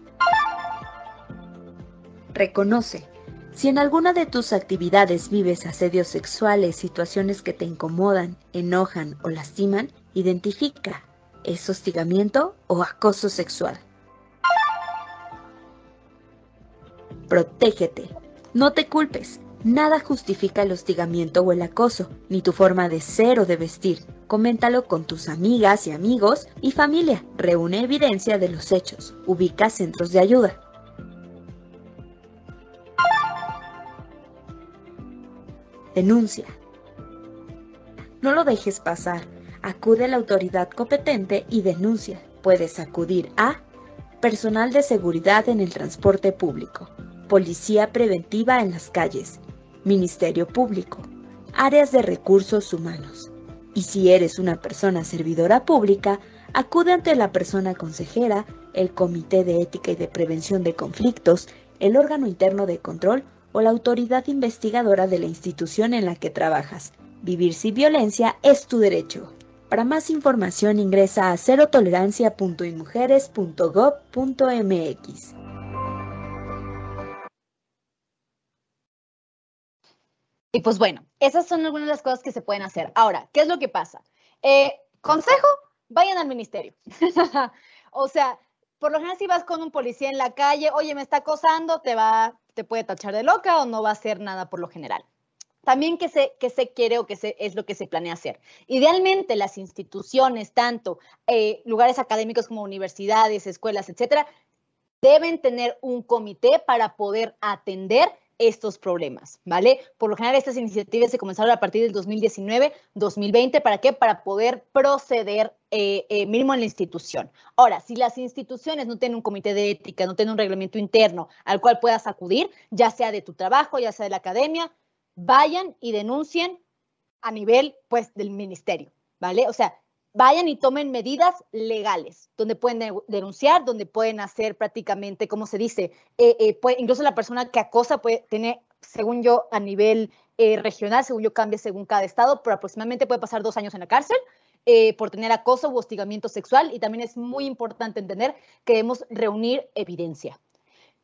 Reconoce. Si en alguna de tus actividades vives asedios sexuales, situaciones que te incomodan, enojan o lastiman, identifica. ¿Es hostigamiento o acoso sexual? Protégete. No te culpes. Nada justifica el hostigamiento o el acoso, ni tu forma de ser o de vestir. Coméntalo con tus amigas y amigos y familia. Reúne evidencia de los hechos. Ubica centros de ayuda. Denuncia. No lo dejes pasar. Acude a la autoridad competente y denuncia. Puedes acudir a personal de seguridad en el transporte público, policía preventiva en las calles, Ministerio Público, áreas de recursos humanos. Y si eres una persona servidora pública, acude ante la persona consejera, el Comité de Ética y de Prevención de Conflictos, el órgano interno de control o la autoridad investigadora de la institución en la que trabajas. Vivir sin violencia es tu derecho. Para más información ingresa a cerotolerancia.imujeres.gov.mx. Y pues bueno, esas son algunas de las cosas que se pueden hacer. Ahora, ¿qué es lo que pasa? Eh, consejo, vayan al ministerio. o sea, por lo general si vas con un policía en la calle, oye, me está acosando, te va, te puede tachar de loca o no va a hacer nada por lo general. También que se, que se quiere o que es lo que se planea hacer. Idealmente las instituciones, tanto eh, lugares académicos como universidades, escuelas, etcétera, deben tener un comité para poder atender estos problemas, ¿vale? Por lo general, estas iniciativas se comenzaron a partir del 2019, 2020, ¿para qué? Para poder proceder eh, eh, mínimo en la institución. Ahora, si las instituciones no tienen un comité de ética, no tienen un reglamento interno al cual puedas acudir, ya sea de tu trabajo, ya sea de la academia, vayan y denuncien a nivel, pues, del ministerio, ¿vale? O sea, vayan y tomen medidas legales, donde pueden denunciar, donde pueden hacer prácticamente, como se dice, eh, eh, incluso la persona que acosa puede tener, según yo, a nivel eh, regional, según yo cambia según cada estado, pero aproximadamente puede pasar dos años en la cárcel por tener acoso u hostigamiento sexual. Y también es muy importante entender que debemos reunir evidencia.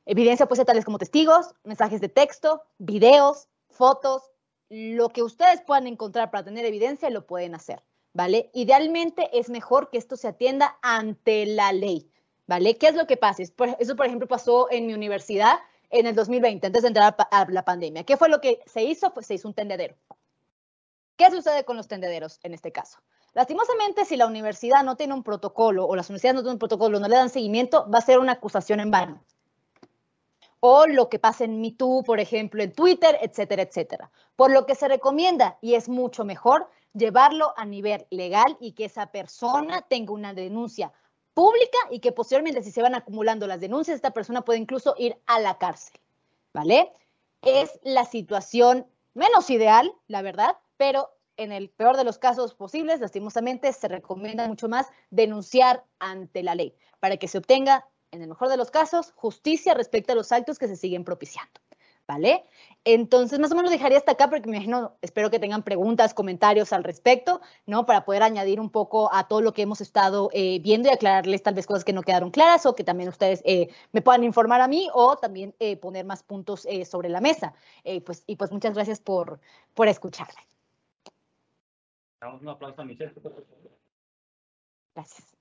Evidencia puede ser tales como testigos, mensajes de texto, videos, fotos, lo que ustedes puedan encontrar para tener evidencia, lo pueden hacer. ¿Vale? Idealmente es mejor que esto se atienda ante la ley, ¿vale? ¿Qué es lo que pasa? Eso, por ejemplo, pasó en mi universidad en el 2020, antes de entrar a la pandemia. ¿Qué fue lo que se hizo? Pues se hizo un tendedero. ¿Qué sucede con los tendederos en este caso? Lastimosamente, si la universidad no tiene un protocolo o las universidades no tienen un protocolo, no le dan seguimiento, va a ser una acusación en vano. O lo que pasa en MeToo, por ejemplo, en Twitter, etcétera, etcétera. Por lo que se recomienda, y es mucho mejor, llevarlo a nivel legal y que esa persona tenga una denuncia pública y que posteriormente si se van acumulando las denuncias, esta persona puede incluso ir a la cárcel, ¿vale? Es la situación menos ideal, la verdad, pero en el peor de los casos posibles, lastimosamente, se recomienda mucho más denunciar ante la ley para que se obtenga, en el mejor de los casos, justicia respecto a los actos que se siguen propiciando. ¿Vale? Entonces, más o menos dejaría hasta acá porque me imagino, espero que tengan preguntas, comentarios al respecto, ¿no? Para poder añadir un poco a todo lo que hemos estado eh, viendo y aclararles tal vez cosas que no quedaron claras o que también ustedes eh, me puedan informar a mí o también eh, poner más puntos sobre la mesa. pues, y pues muchas gracias por, por escucharme. Damos un aplauso a Michelle. Gracias.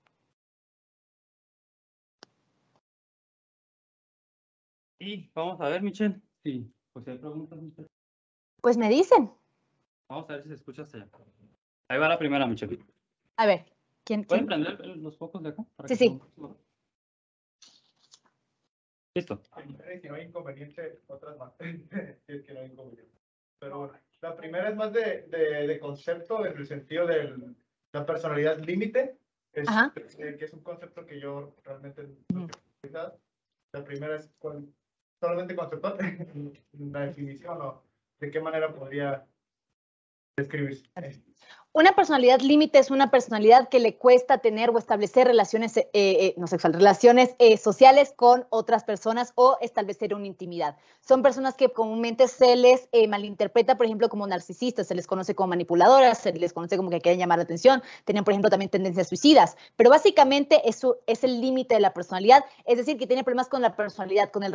Y vamos a ver, Michelle. Sí, pues hay preguntas, Pues me dicen. Vamos a ver si se escucha hasta allá. Ahí va la primera, Michelle. A ver, ¿quién? ¿Pueden prender los focos de acá? Sí, sí. Listo. Si no hay inconveniente, otras más. es que no hay inconveniente. Pero bueno, la primera es más de, de, de concepto en el sentido de la personalidad límite, es, eh, que es un concepto que yo realmente no La primera es solamente conceptual, la definición o de qué manera podría describirse. Una personalidad límite es una personalidad que le cuesta tener o establecer relaciones eh, eh, no sexual, relaciones eh, sociales con otras personas o establecer una intimidad. Son personas que comúnmente se les malinterpreta, por ejemplo, como narcisistas, se les conoce como manipuladoras, se les conoce como que quieren llamar la atención, tienen, por ejemplo, también tendencias suicidas, pero básicamente eso es el límite de la personalidad, es decir, que tiene problemas con la personalidad, con el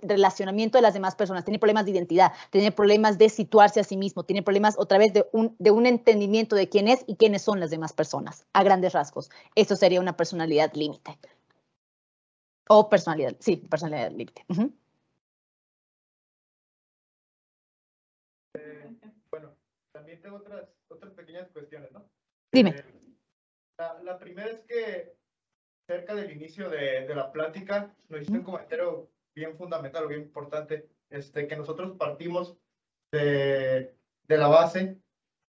relacionamiento de las demás personas, tiene problemas de identidad, tiene problemas de situarse a sí mismo, tiene problemas otra vez de un, de un entendimiento de quién es y quiénes son las demás personas, a grandes rasgos. Eso sería una personalidad límite. O personalidad, sí, personalidad límite. Eh, bueno, también tengo otras, otras pequeñas cuestiones, ¿no? Dime. Eh, la, primera es que cerca del inicio de, de la plática nos hiciste un comentario bien fundamental o bien importante, este, que nosotros partimos de de la base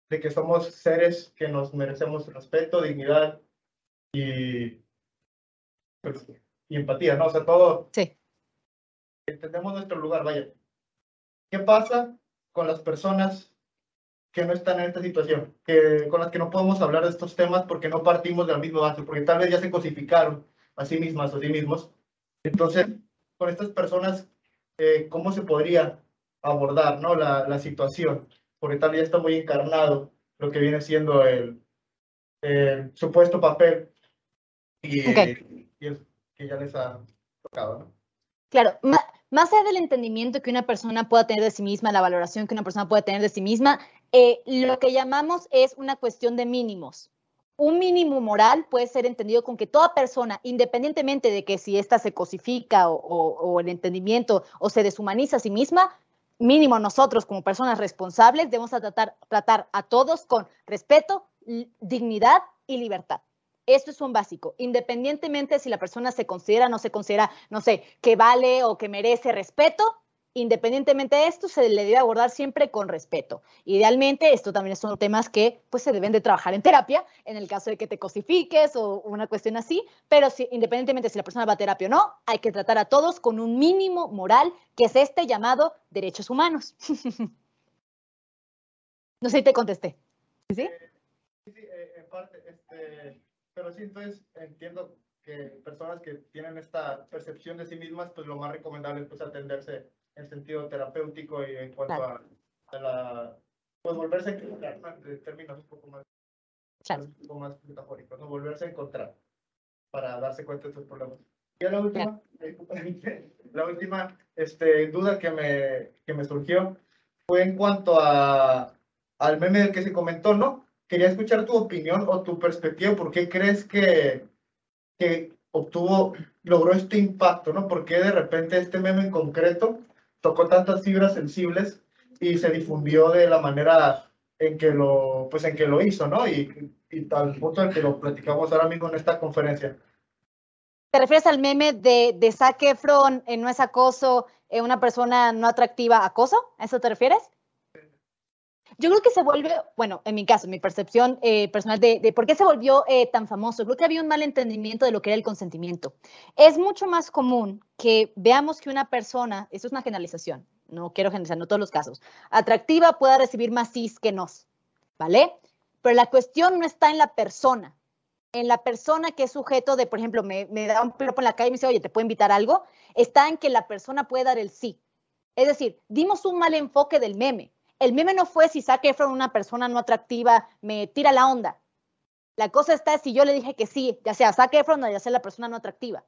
de que somos seres que nos merecemos respeto, dignidad y, pues, y empatía, ¿no? O sea, todo. Sí. Entendemos nuestro lugar, vaya. ¿Qué pasa con las personas que no están en esta situación? Que, con las que no podemos hablar de estos temas porque no partimos de la misma base, porque tal vez ya se cosificaron a sí mismas o a sí mismos. Entonces, con estas personas, eh, ¿cómo se podría abordar ¿no? la, la situación? Porque tal ya está muy encarnado lo que viene siendo el, supuesto papel y, y el que ya les ha tocado. ¿no? Claro, más allá del entendimiento que una persona pueda tener de sí misma, la valoración que una persona puede tener de sí misma, eh, lo que llamamos es una cuestión de mínimos. Un mínimo moral puede ser entendido con que toda persona, independientemente de que si ésta se cosifica o, el entendimiento o se deshumaniza a sí misma, mínimo nosotros como personas responsables debemos tratar, a todos con respeto, dignidad y libertad. Esto es un básico, independientemente si la persona se considera o no se considera, no sé, que vale o que merece respeto, independientemente de esto, se le debe abordar siempre con respeto. Idealmente, esto también son temas que pues, se deben de trabajar en terapia, en el caso de que te cosifiques o una cuestión así, pero si, independientemente si la persona va a terapia o no, hay que tratar a todos con un mínimo moral, que es este llamado derechos humanos. no sé si te contesté. ¿Sí? Sí, eh, en parte, este, pero sí, entonces entiendo que personas que tienen esta percepción de sí mismas, pues lo más recomendable es pues, atenderse en sentido terapéutico y en cuanto a, la, pues volverse a encontrar, de términos un poco más, un poco más metafóricos, ¿no? volverse a encontrar para darse cuenta de estos problemas. Y la última, la última este, duda que me, que me surgió fue en cuanto a, al meme del que se comentó, ¿no? quería escuchar tu opinión o tu perspectiva. ¿Por qué crees que, que obtuvo, logró este impacto? ¿no? ¿Por qué de repente este meme en concreto tocó tantas fibras sensibles y se difundió de la manera en que lo, pues en que lo hizo, ¿no? Y, y tal punto en que lo platicamos ahora mismo en esta conferencia. ¿Te refieres al meme de, de Zac Efron en No es acoso, en una persona no atractiva acoso? ¿A eso te refieres? Yo creo que se vuelve, bueno, en mi caso, mi percepción eh, personal de, por qué se volvió eh, tan famoso, creo que había un mal entendimiento de lo que era el consentimiento. Es mucho más común que veamos que una persona, eso es una generalización, no quiero generalizar, no todos los casos, atractiva pueda recibir más cis que nos, ¿vale? Pero la cuestión no está en la persona, en la persona que es sujeto de, por ejemplo, me, me da un piropo en la calle y me dice, oye, ¿te puedo invitar algo? Está en que la persona puede dar el sí. Es decir, dimos un mal enfoque del meme el meme no fue si Zac Efron, una persona no atractiva, me tira la onda. La cosa está si yo le dije que sí, ya sea Zac Efron o ya sea la persona no atractiva.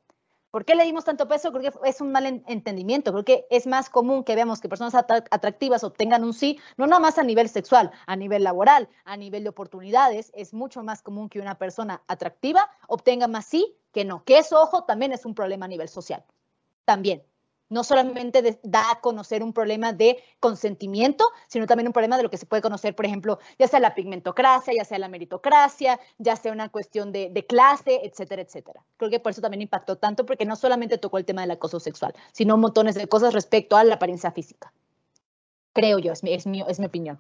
¿Por qué le dimos tanto peso? Creo que es un mal entendimiento. Creo que es más común que veamos que personas atractivas obtengan un sí, no nada más a nivel sexual, a nivel laboral, a nivel de oportunidades. Es mucho más común que una persona atractiva obtenga más sí que no. Que eso, ojo, también es un problema a nivel social. También no solamente da a conocer un problema de consentimiento, sino también un problema de lo que se puede conocer, por ejemplo, ya sea la pigmentocracia, ya sea la meritocracia, ya sea una cuestión de, clase, etcétera, etcétera. Creo que por eso también impactó tanto, porque no solamente tocó el tema del acoso sexual, sino montones de cosas respecto a la apariencia física. Creo yo, es mi, es mi, es mi opinión.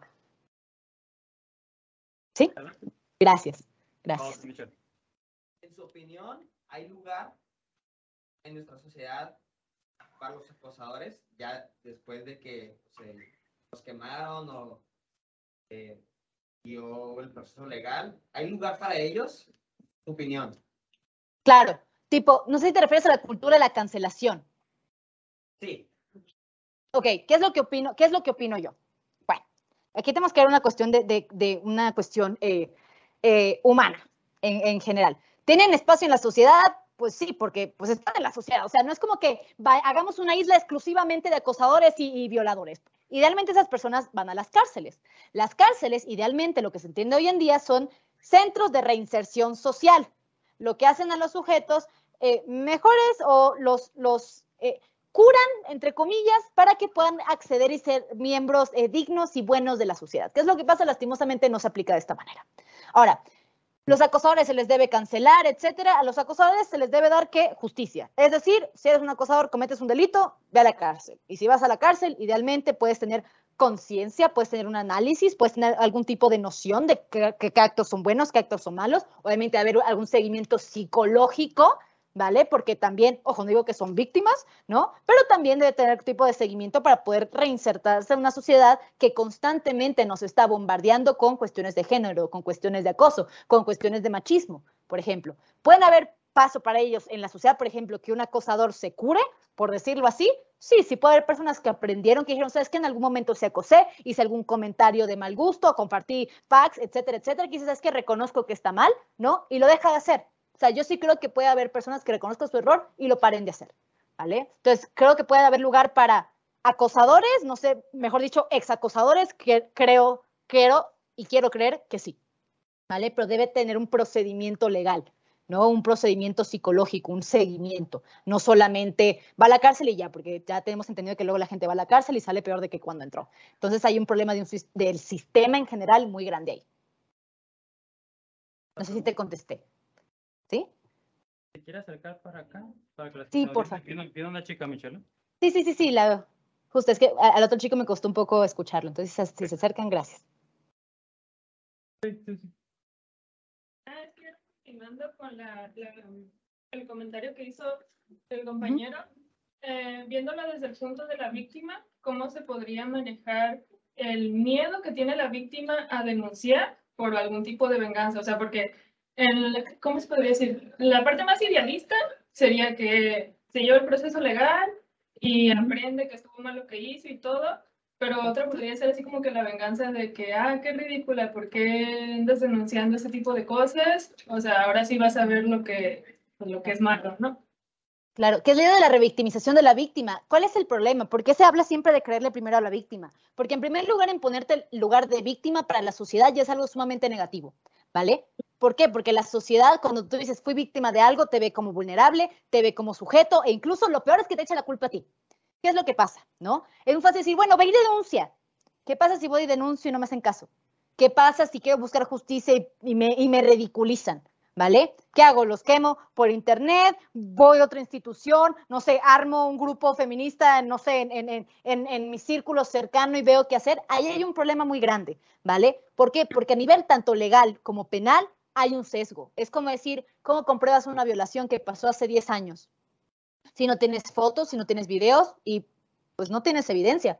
¿Sí? Gracias. Gracias. En su opinión, ¿hay lugar en nuestra sociedad para los acosadores, ya después de que se los quemaron o eh, el proceso legal? ¿Hay lugar para ellos? ¿Tu opinión? Claro, tipo, no sé si te refieres a la cultura de la cancelación. Sí. Ok, ¿qué es lo que opino, qué es lo que opino yo? Bueno, aquí tenemos que ver una cuestión de, de, una cuestión eh, eh, humana en, en general. ¿Tienen espacio en la sociedad? Pues sí, porque pues están en la sociedad. O sea, no es como que hagamos una isla exclusivamente de acosadores y, violadores. Idealmente esas personas van a las cárceles. Las cárceles, idealmente, lo que se entiende hoy en día son centros de reinserción social. Lo que hacen a los sujetos eh, mejores o los, los eh, curan, entre comillas, para que puedan acceder y ser miembros eh, dignos y buenos de la sociedad. ¿Qué es lo que pasa? Lastimosamente no se aplica de esta manera. Ahora, los acosadores se les debe cancelar, etcétera. A los acosadores se les debe dar que justicia. Es decir, si eres un acosador, cometes un delito, ve a la cárcel. Y si vas a la cárcel, idealmente puedes tener conciencia, puedes tener un análisis, puedes tener algún tipo de noción de qué, qué actos son buenos, qué actos son malos, obviamente haber algún seguimiento psicológico ¿vale? Porque también, ojo, no digo que son víctimas, ¿no? Pero también debe tener tipo de seguimiento para poder reinsertarse en una sociedad que constantemente nos está bombardeando con cuestiones de género, con cuestiones de acoso, con cuestiones de machismo, por ejemplo. Pueden haber paso para ellos en la sociedad, por ejemplo, que un acosador se cure, por decirlo así, sí, sí puede haber personas que aprendieron, que dijeron, sabes que en algún momento se acosé, hice algún comentario de mal gusto, compartí packs, etcétera, etcétera, que dices, que reconozco que está mal, ¿no? Y lo deja de hacer. O sea, yo sí creo que puede haber personas que reconozcan su error y lo paren de hacer, ¿vale? Entonces, creo que puede haber lugar para acosadores, no sé, mejor dicho, exacosadores, que creo, quiero y quiero creer que sí, ¿vale? Pero debe tener un procedimiento legal, ¿no? Un procedimiento psicológico, un seguimiento, no solamente va a la cárcel y ya, porque ya tenemos entendido que luego la gente va a la cárcel y sale peor de que cuando entró. Entonces hay un problema del sistema en general muy grande ahí. No sé si te contesté. ¿Sí? ¿Se quiere acercar para acá? sí, por favor. ¿Pido una chica, Michelle? Sí, sí, sí, sí, la Justo, es que al otro chico me costó un poco escucharlo, entonces si se acercan, gracias. Sí, sí, sí. Ah, es que continuando con la, el comentario que hizo el compañero, eh, viéndolo desde el punto de la víctima, ¿cómo se podría manejar el miedo que tiene la víctima a denunciar por algún tipo de venganza? O sea, porque el, ¿cómo se podría decir? La parte más idealista sería que se lleva el proceso legal y aprende que estuvo mal lo que hizo y todo, pero otra podría ser así como que la venganza de que, ah, qué ridícula, ¿por qué andas denunciando ese tipo de cosas? O sea, ahora sí vas a ver lo que, pues, lo que es malo, ¿no? Claro, ¿qué es la de la revictimización de la víctima? ¿Cuál es el problema? ¿Por qué se habla siempre de creerle primero a la víctima? Porque en primer lugar, en ponerte el lugar de víctima para la sociedad ya es algo sumamente negativo, ¿vale? ¿Por qué? Porque la sociedad, cuando tú dices fui víctima de algo, te ve como vulnerable, te ve como sujeto e incluso lo peor es que te echa la culpa a ti. ¿Qué es lo que pasa? ¿No? Es muy fácil decir, bueno, ve y denuncia. ¿Qué pasa si voy y denuncio y no me hacen caso? ¿Qué pasa si quiero buscar justicia y, me, y me ridiculizan? ¿Vale? ¿Qué hago? Los quemo por internet, voy a otra institución, no sé, armo un grupo feminista, no sé, en, en, en, en, mi círculo cercano y veo qué hacer. Ahí hay un problema muy grande, ¿vale? ¿Por qué? Porque a nivel tanto legal como penal hay un sesgo. Es como decir, ¿cómo compruebas una violación que pasó hace 10 años? Si no tienes fotos, si no tienes videos y pues no tienes evidencia.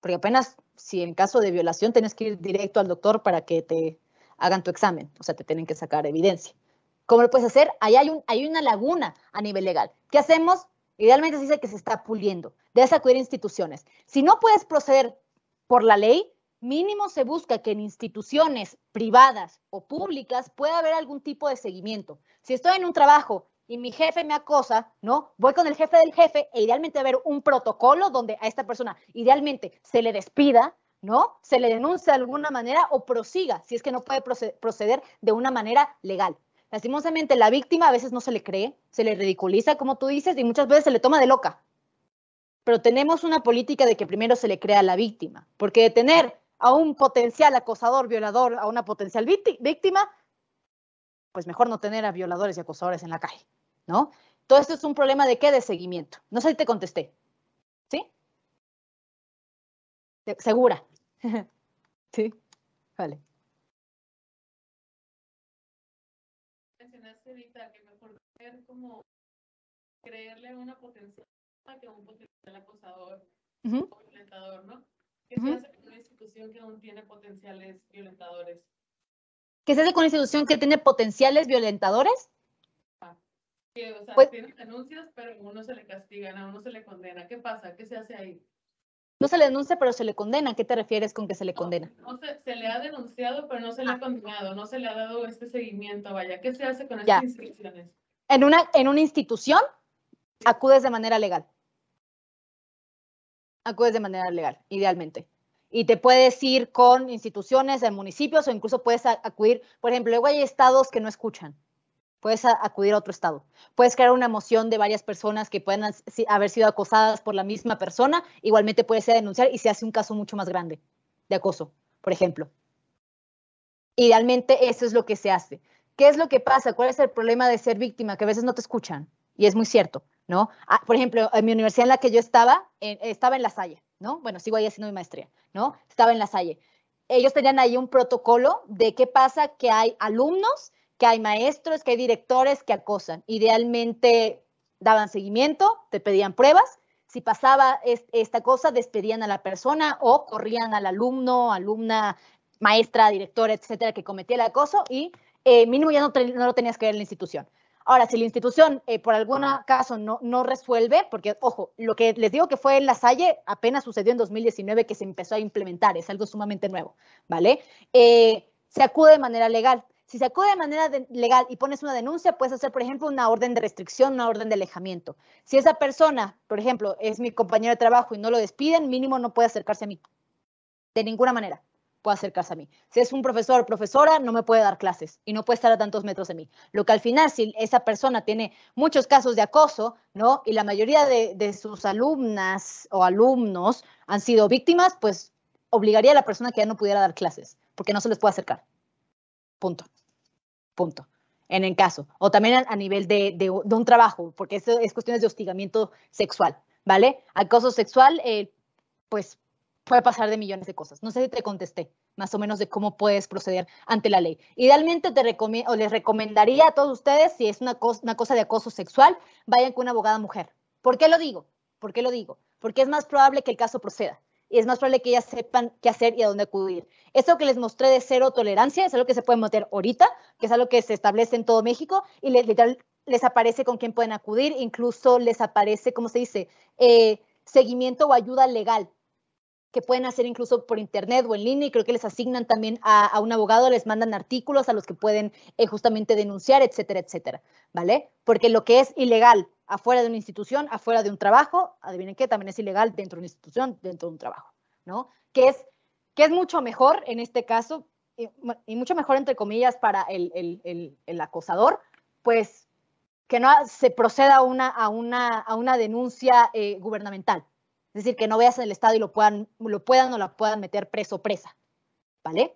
Porque apenas si en caso de violación tienes que ir directo al doctor para que te hagan tu examen, o sea, te tienen que sacar evidencia. ¿Cómo lo puedes hacer? Ahí hay, un, una laguna a nivel legal. ¿Qué hacemos? Idealmente se dice que se está puliendo. Debes acudir a instituciones. Si no puedes proceder por la ley, mínimo se busca que en instituciones privadas o públicas pueda haber algún tipo de seguimiento. Si estoy en un trabajo y mi jefe me acosa, ¿no? Voy con el jefe del jefe e idealmente haber un protocolo donde a esta persona idealmente se le despida, ¿no? Se le denuncia de alguna manera o prosiga, si es que no puede proceder de una manera legal. Lastimosamente, la víctima a veces no se le cree, se le ridiculiza, como tú dices, y muchas veces se le toma de loca. Pero tenemos una política de que primero se le crea a la víctima, porque de tener a un potencial acosador, violador, a una potencial víctima, pues mejor no tener a violadores y acosadores en la calle, ¿no? Todo esto es un problema de qué? De seguimiento. No sé si te contesté. ¿Sí? ¿Segura? sí, vale. Mencionaste ahorita que mejor ver como creerle a una potencial que a un potencial acosador o violentador, ¿no? ¿Qué se hace con una institución que aún tiene potenciales violentadores? ¿Qué se hace con una institución que tiene potenciales violentadores? Ah, o sea, pues, tienen denuncias, pero a uno se le castigan, a uno se le condena. ¿Qué pasa? ¿Qué se hace ahí? No se le denuncia, pero se le condena. ¿Qué te refieres con que se le condena? No, se, se, le ha denunciado, pero no se le ha ah. condenado, no se le ha dado este seguimiento. Vaya, ¿qué se hace con estas instituciones? En una, en una institución, acudes de manera legal acudes de manera legal, idealmente. Y te puedes ir con instituciones en municipios o incluso puedes acudir, por ejemplo, luego hay estados que no escuchan. Puedes acudir a otro estado. Puedes crear una moción de varias personas que puedan haber sido acosadas por la misma persona. Igualmente puedes denunciar y se hace un caso mucho más grande de acoso, por ejemplo. Idealmente eso es lo que se hace. ¿Qué es lo que pasa? ¿Cuál es el problema de ser víctima? Que a veces no te escuchan. Y es muy cierto. ¿No? Ah, por ejemplo, en mi universidad en la que yo estaba, estaba en La Salle, ¿no? Bueno, sigo ahí haciendo mi maestría, ¿no? Estaba en la Salle. Ellos tenían ahí un protocolo de qué pasa que hay alumnos, que hay maestros, que hay directores que acosan. Idealmente daban seguimiento, te pedían pruebas. Si pasaba esta cosa, despedían a la persona o corrían al alumno, alumna, maestra, directora, etcétera, que cometía el acoso y eh, mínimo ya no, no, lo tenías que ver en la institución. Ahora, si la institución eh, por algún caso no, no resuelve, porque, ojo, lo que les digo que fue en la Salle apenas sucedió en 2019 que se empezó a implementar, es algo sumamente nuevo, ¿vale? Eh, se acude de manera legal. Si se acude de manera legal y pones una denuncia, puedes hacer, por ejemplo, una orden de restricción, una orden de alejamiento. Si esa persona, por ejemplo, es mi compañero de trabajo y no lo despiden, mínimo no puede acercarse a mí. De ninguna manera puede acercarse a mí. Si es un profesor o profesora, no me puede dar clases y no puede estar a tantos metros de mí. Lo que al final, si esa persona tiene muchos casos de acoso, ¿no? Y la mayoría de, sus alumnas o alumnos han sido víctimas, pues obligaría a la persona que ya no pudiera dar clases, porque no se les puede acercar. Punto. Punto. En el caso. O también a, nivel de, un trabajo, porque eso es cuestiones de hostigamiento sexual, ¿vale? Acoso sexual, eh, pues puede pasar de millones de cosas. No sé si te contesté más o menos de cómo puedes proceder ante la ley. Idealmente te recomiendo, o les recomendaría a todos ustedes, si es una cosa, una cosa de acoso sexual, vayan con una abogada mujer. ¿Por qué lo digo? ¿Por qué lo digo? Porque es más probable que el caso proceda y es más probable que ellas sepan qué hacer y a dónde acudir. Eso que les mostré de cero tolerancia es algo que se puede meter ahorita, que es algo que se establece en todo México y les, literal, les aparece con quién pueden acudir, incluso les aparece, ¿cómo se dice? Eh, seguimiento o ayuda legal que pueden hacer incluso por internet o en línea y creo que les asignan también a, un abogado, les mandan artículos a los que pueden eh, justamente denunciar, etcétera, etcétera, ¿vale? Porque lo que es ilegal afuera de una institución, afuera de un trabajo, adivinen qué, también es ilegal dentro de una institución, dentro de un trabajo, ¿no? Que es, que es mucho mejor en este caso, y, mucho mejor entre comillas para el, el, el, acosador, pues que no se proceda a una, a una, a una denuncia eh, gubernamental, es decir, que no veas en el estado y lo puedan, lo puedan o la puedan meter preso o presa, ¿vale?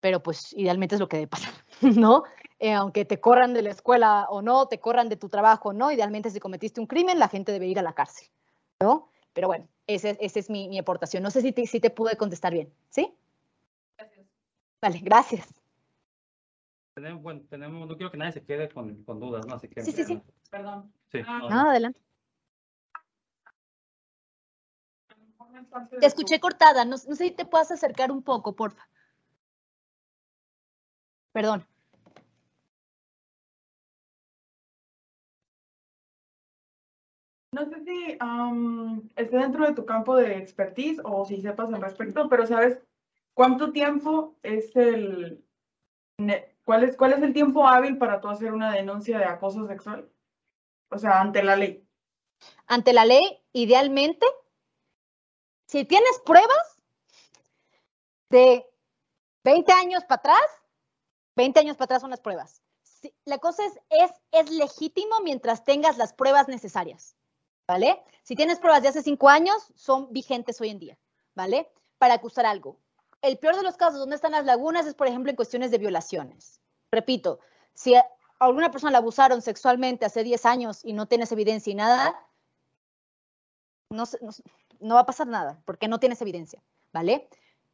Pero pues idealmente es lo que debe pasar, ¿no? Eh, aunque te corran de la escuela o no, te corran de tu trabajo o no, idealmente si cometiste un crimen, la gente debe ir a la cárcel, ¿no? Pero bueno, esa es mi, mi, aportación. No sé si te, si te pude contestar bien, ¿sí? Gracias. Vale, gracias. Tenemos, bueno, tenemos, no quiero que nadie se quede con, con dudas, ¿no? Así que, sí, sí, sí. Perdón. Sí, ah, no, adelante. Te escuché cortada, no, sé si te puedes acercar un poco, porfa. Perdón. No sé si esté dentro de tu campo de expertise o si sepas al respecto, pero ¿sabes cuánto tiempo es el... ¿Cuál es, cuál es el tiempo hábil para tú hacer una denuncia de acoso sexual? O sea, ante la ley. Ante la ley, idealmente, si tienes pruebas de 20 años para atrás, 20 años para atrás son las pruebas. la cosa es, es, es legítimo mientras tengas las pruebas necesarias, ¿vale? Si tienes pruebas de hace 5 años, son vigentes hoy en día, ¿vale? Para acusar algo. El peor de los casos donde están las lagunas es, por ejemplo, en cuestiones de violaciones. Repito, si a alguna persona la abusaron sexualmente hace 10 años y no tienes evidencia y nada, no, no, no va a pasar nada porque no tienes evidencia, ¿vale?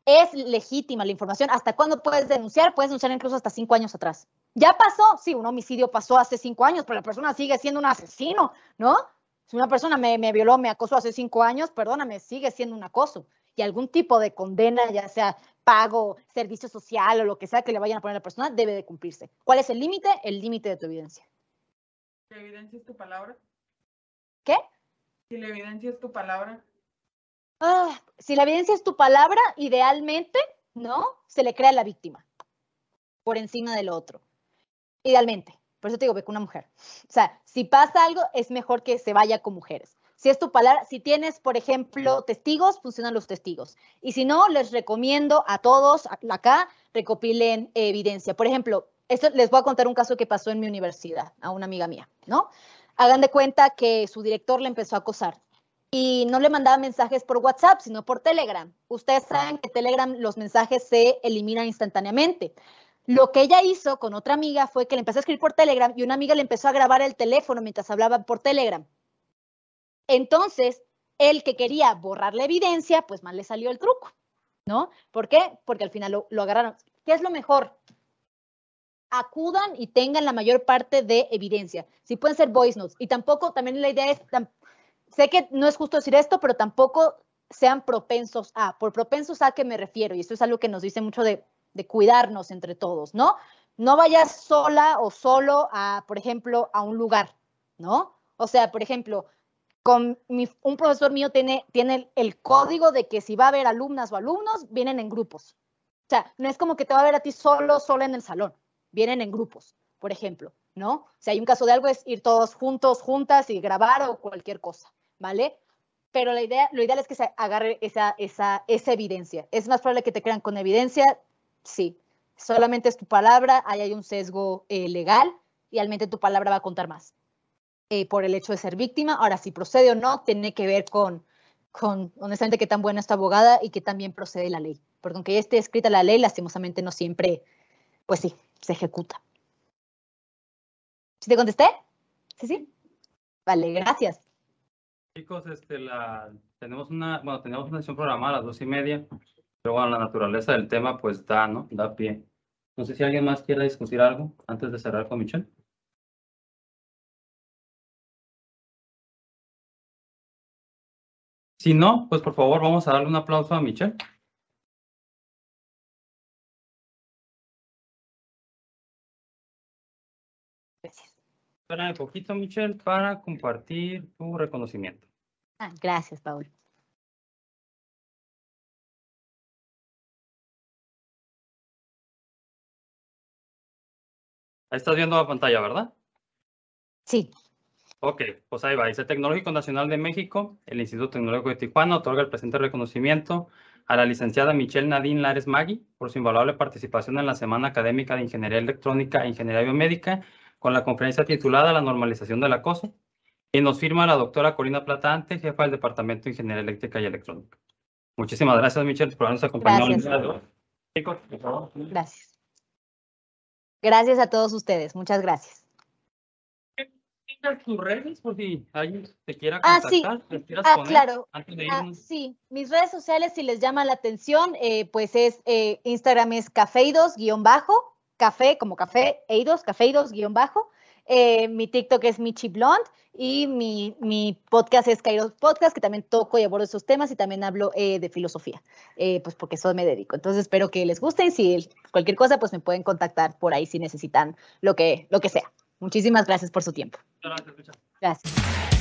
Es legítima la información. ¿Hasta cuándo puedes denunciar? Puedes denunciar incluso hasta cinco años atrás. ¿Ya pasó? Sí, un homicidio pasó hace cinco años, pero la persona sigue siendo un asesino, ¿no? Si una persona me, me violó, me acosó hace cinco años, perdóname, sigue siendo un acoso. Y algún tipo de condena, ya sea pago, servicio social o lo que sea que le vayan a poner a la persona, debe de cumplirse. ¿Cuál es el límite? El límite de tu evidencia. ¿La evidencia es tu palabra? ¿Qué? Si la evidencia es tu palabra. Ah, si la evidencia es tu palabra, idealmente, ¿no? Se le crea a la víctima por encima del otro. Idealmente. Por eso te digo, ve con una mujer. O sea, si pasa algo, es mejor que se vaya con mujeres. Si es tu palabra, si tienes, por ejemplo, testigos, funcionan los testigos. Y si no, les recomiendo a todos acá recopilen evidencia. Por ejemplo, esto les voy a contar un caso que pasó en mi universidad a una amiga mía, ¿no? Hagan de cuenta que su director le empezó a acosar y no le mandaba mensajes por WhatsApp, sino por Telegram. Ustedes saben que Telegram los mensajes se eliminan instantáneamente. Lo que ella hizo con otra amiga fue que le empezó a escribir por Telegram y una amiga le empezó a grabar el teléfono mientras hablaban por Telegram. Entonces, el que quería borrar la evidencia, pues mal le salió el truco, ¿no? ¿Por qué? Porque al final lo, lo agarraron. ¿Qué es lo mejor? Acudan y tengan la mayor parte de evidencia. Si pueden ser voice notes. Y tampoco, también la idea es, sé que no es justo decir esto, pero tampoco sean propensos a. Por propensos a qué me refiero, y esto es algo que nos dice mucho de, cuidarnos entre todos, ¿no? No vayas sola o solo a, por ejemplo, a un lugar, ¿no? O sea, por ejemplo, con un profesor mío tiene, tiene el, código de que si va a haber alumnas o alumnos, vienen en grupos. O sea, no es como que te va a ver a ti solo, solo en el salón. Vienen en grupos, por ejemplo, ¿no? Si hay un caso de algo es ir todos juntos, juntas y grabar o cualquier cosa, ¿vale? Pero la idea, lo ideal es que se agarre esa, esa, esa evidencia. ¿Es más probable que te crean con evidencia? Sí. Solamente es tu palabra, ahí hay un sesgo eh, legal y realmente tu palabra va a contar más. Eh, por el hecho de ser víctima. Ahora, si procede o no, tiene que ver con, con, honestamente, qué tan buena es tu abogada y qué tan bien procede la ley. Porque aunque ya esté escrita la ley, lastimosamente no siempre, pues sí, se ejecuta. ¿Sí te contesté? Sí, sí. Vale, gracias. Chicos, este, la, tenemos una, bueno, tenemos una sesión programada a las dos y media, pero bueno, la naturaleza del tema, pues da, ¿no? Da pie. No sé si alguien más quiere discutir algo antes de cerrar con Michelle. Si no, pues por favor vamos a darle un aplauso a Michelle. Gracias. Espera un poquito, Michelle, para compartir tu reconocimiento. Ah, gracias, Paul. Ahí estás viendo la pantalla, ¿verdad? Sí. Ok, pues ahí va. Dice Tecnológico Nacional de México, el Instituto Tecnológico de Tijuana otorga el presente reconocimiento a la licenciada Michelle Nadine Lares Magui por su invaluable participación en la Semana Académica de Ingeniería Electrónica e Ingeniería Biomédica con la conferencia titulada La normalización del acoso. Y nos firma la doctora Corina Platante, jefa del Departamento de Ingeniería Eléctrica y Electrónica. Muchísimas gracias, Michelle, por habernos acompañado. Gracias. Gracias. Gracias a todos ustedes. Muchas gracias tus redes por si alguien te quiera contactar? Ah, sí. ah, claro. Ah, sí, mis redes sociales, si les llama la atención, eh, pues es eh, Instagram es cafeidos guion bajo, café como café, eidos, cafeidos guion bajo. Eh, mi TikTok es Michi Blond y mi, mi, podcast es Kairos Podcast, que también toco y abordo esos temas y también hablo de filosofía, pues porque eso me dedico. Entonces espero que les guste y si cualquier cosa, pues me pueden contactar por ahí si necesitan lo que, lo que sea. Muchísimas gracias por su tiempo. Gracias.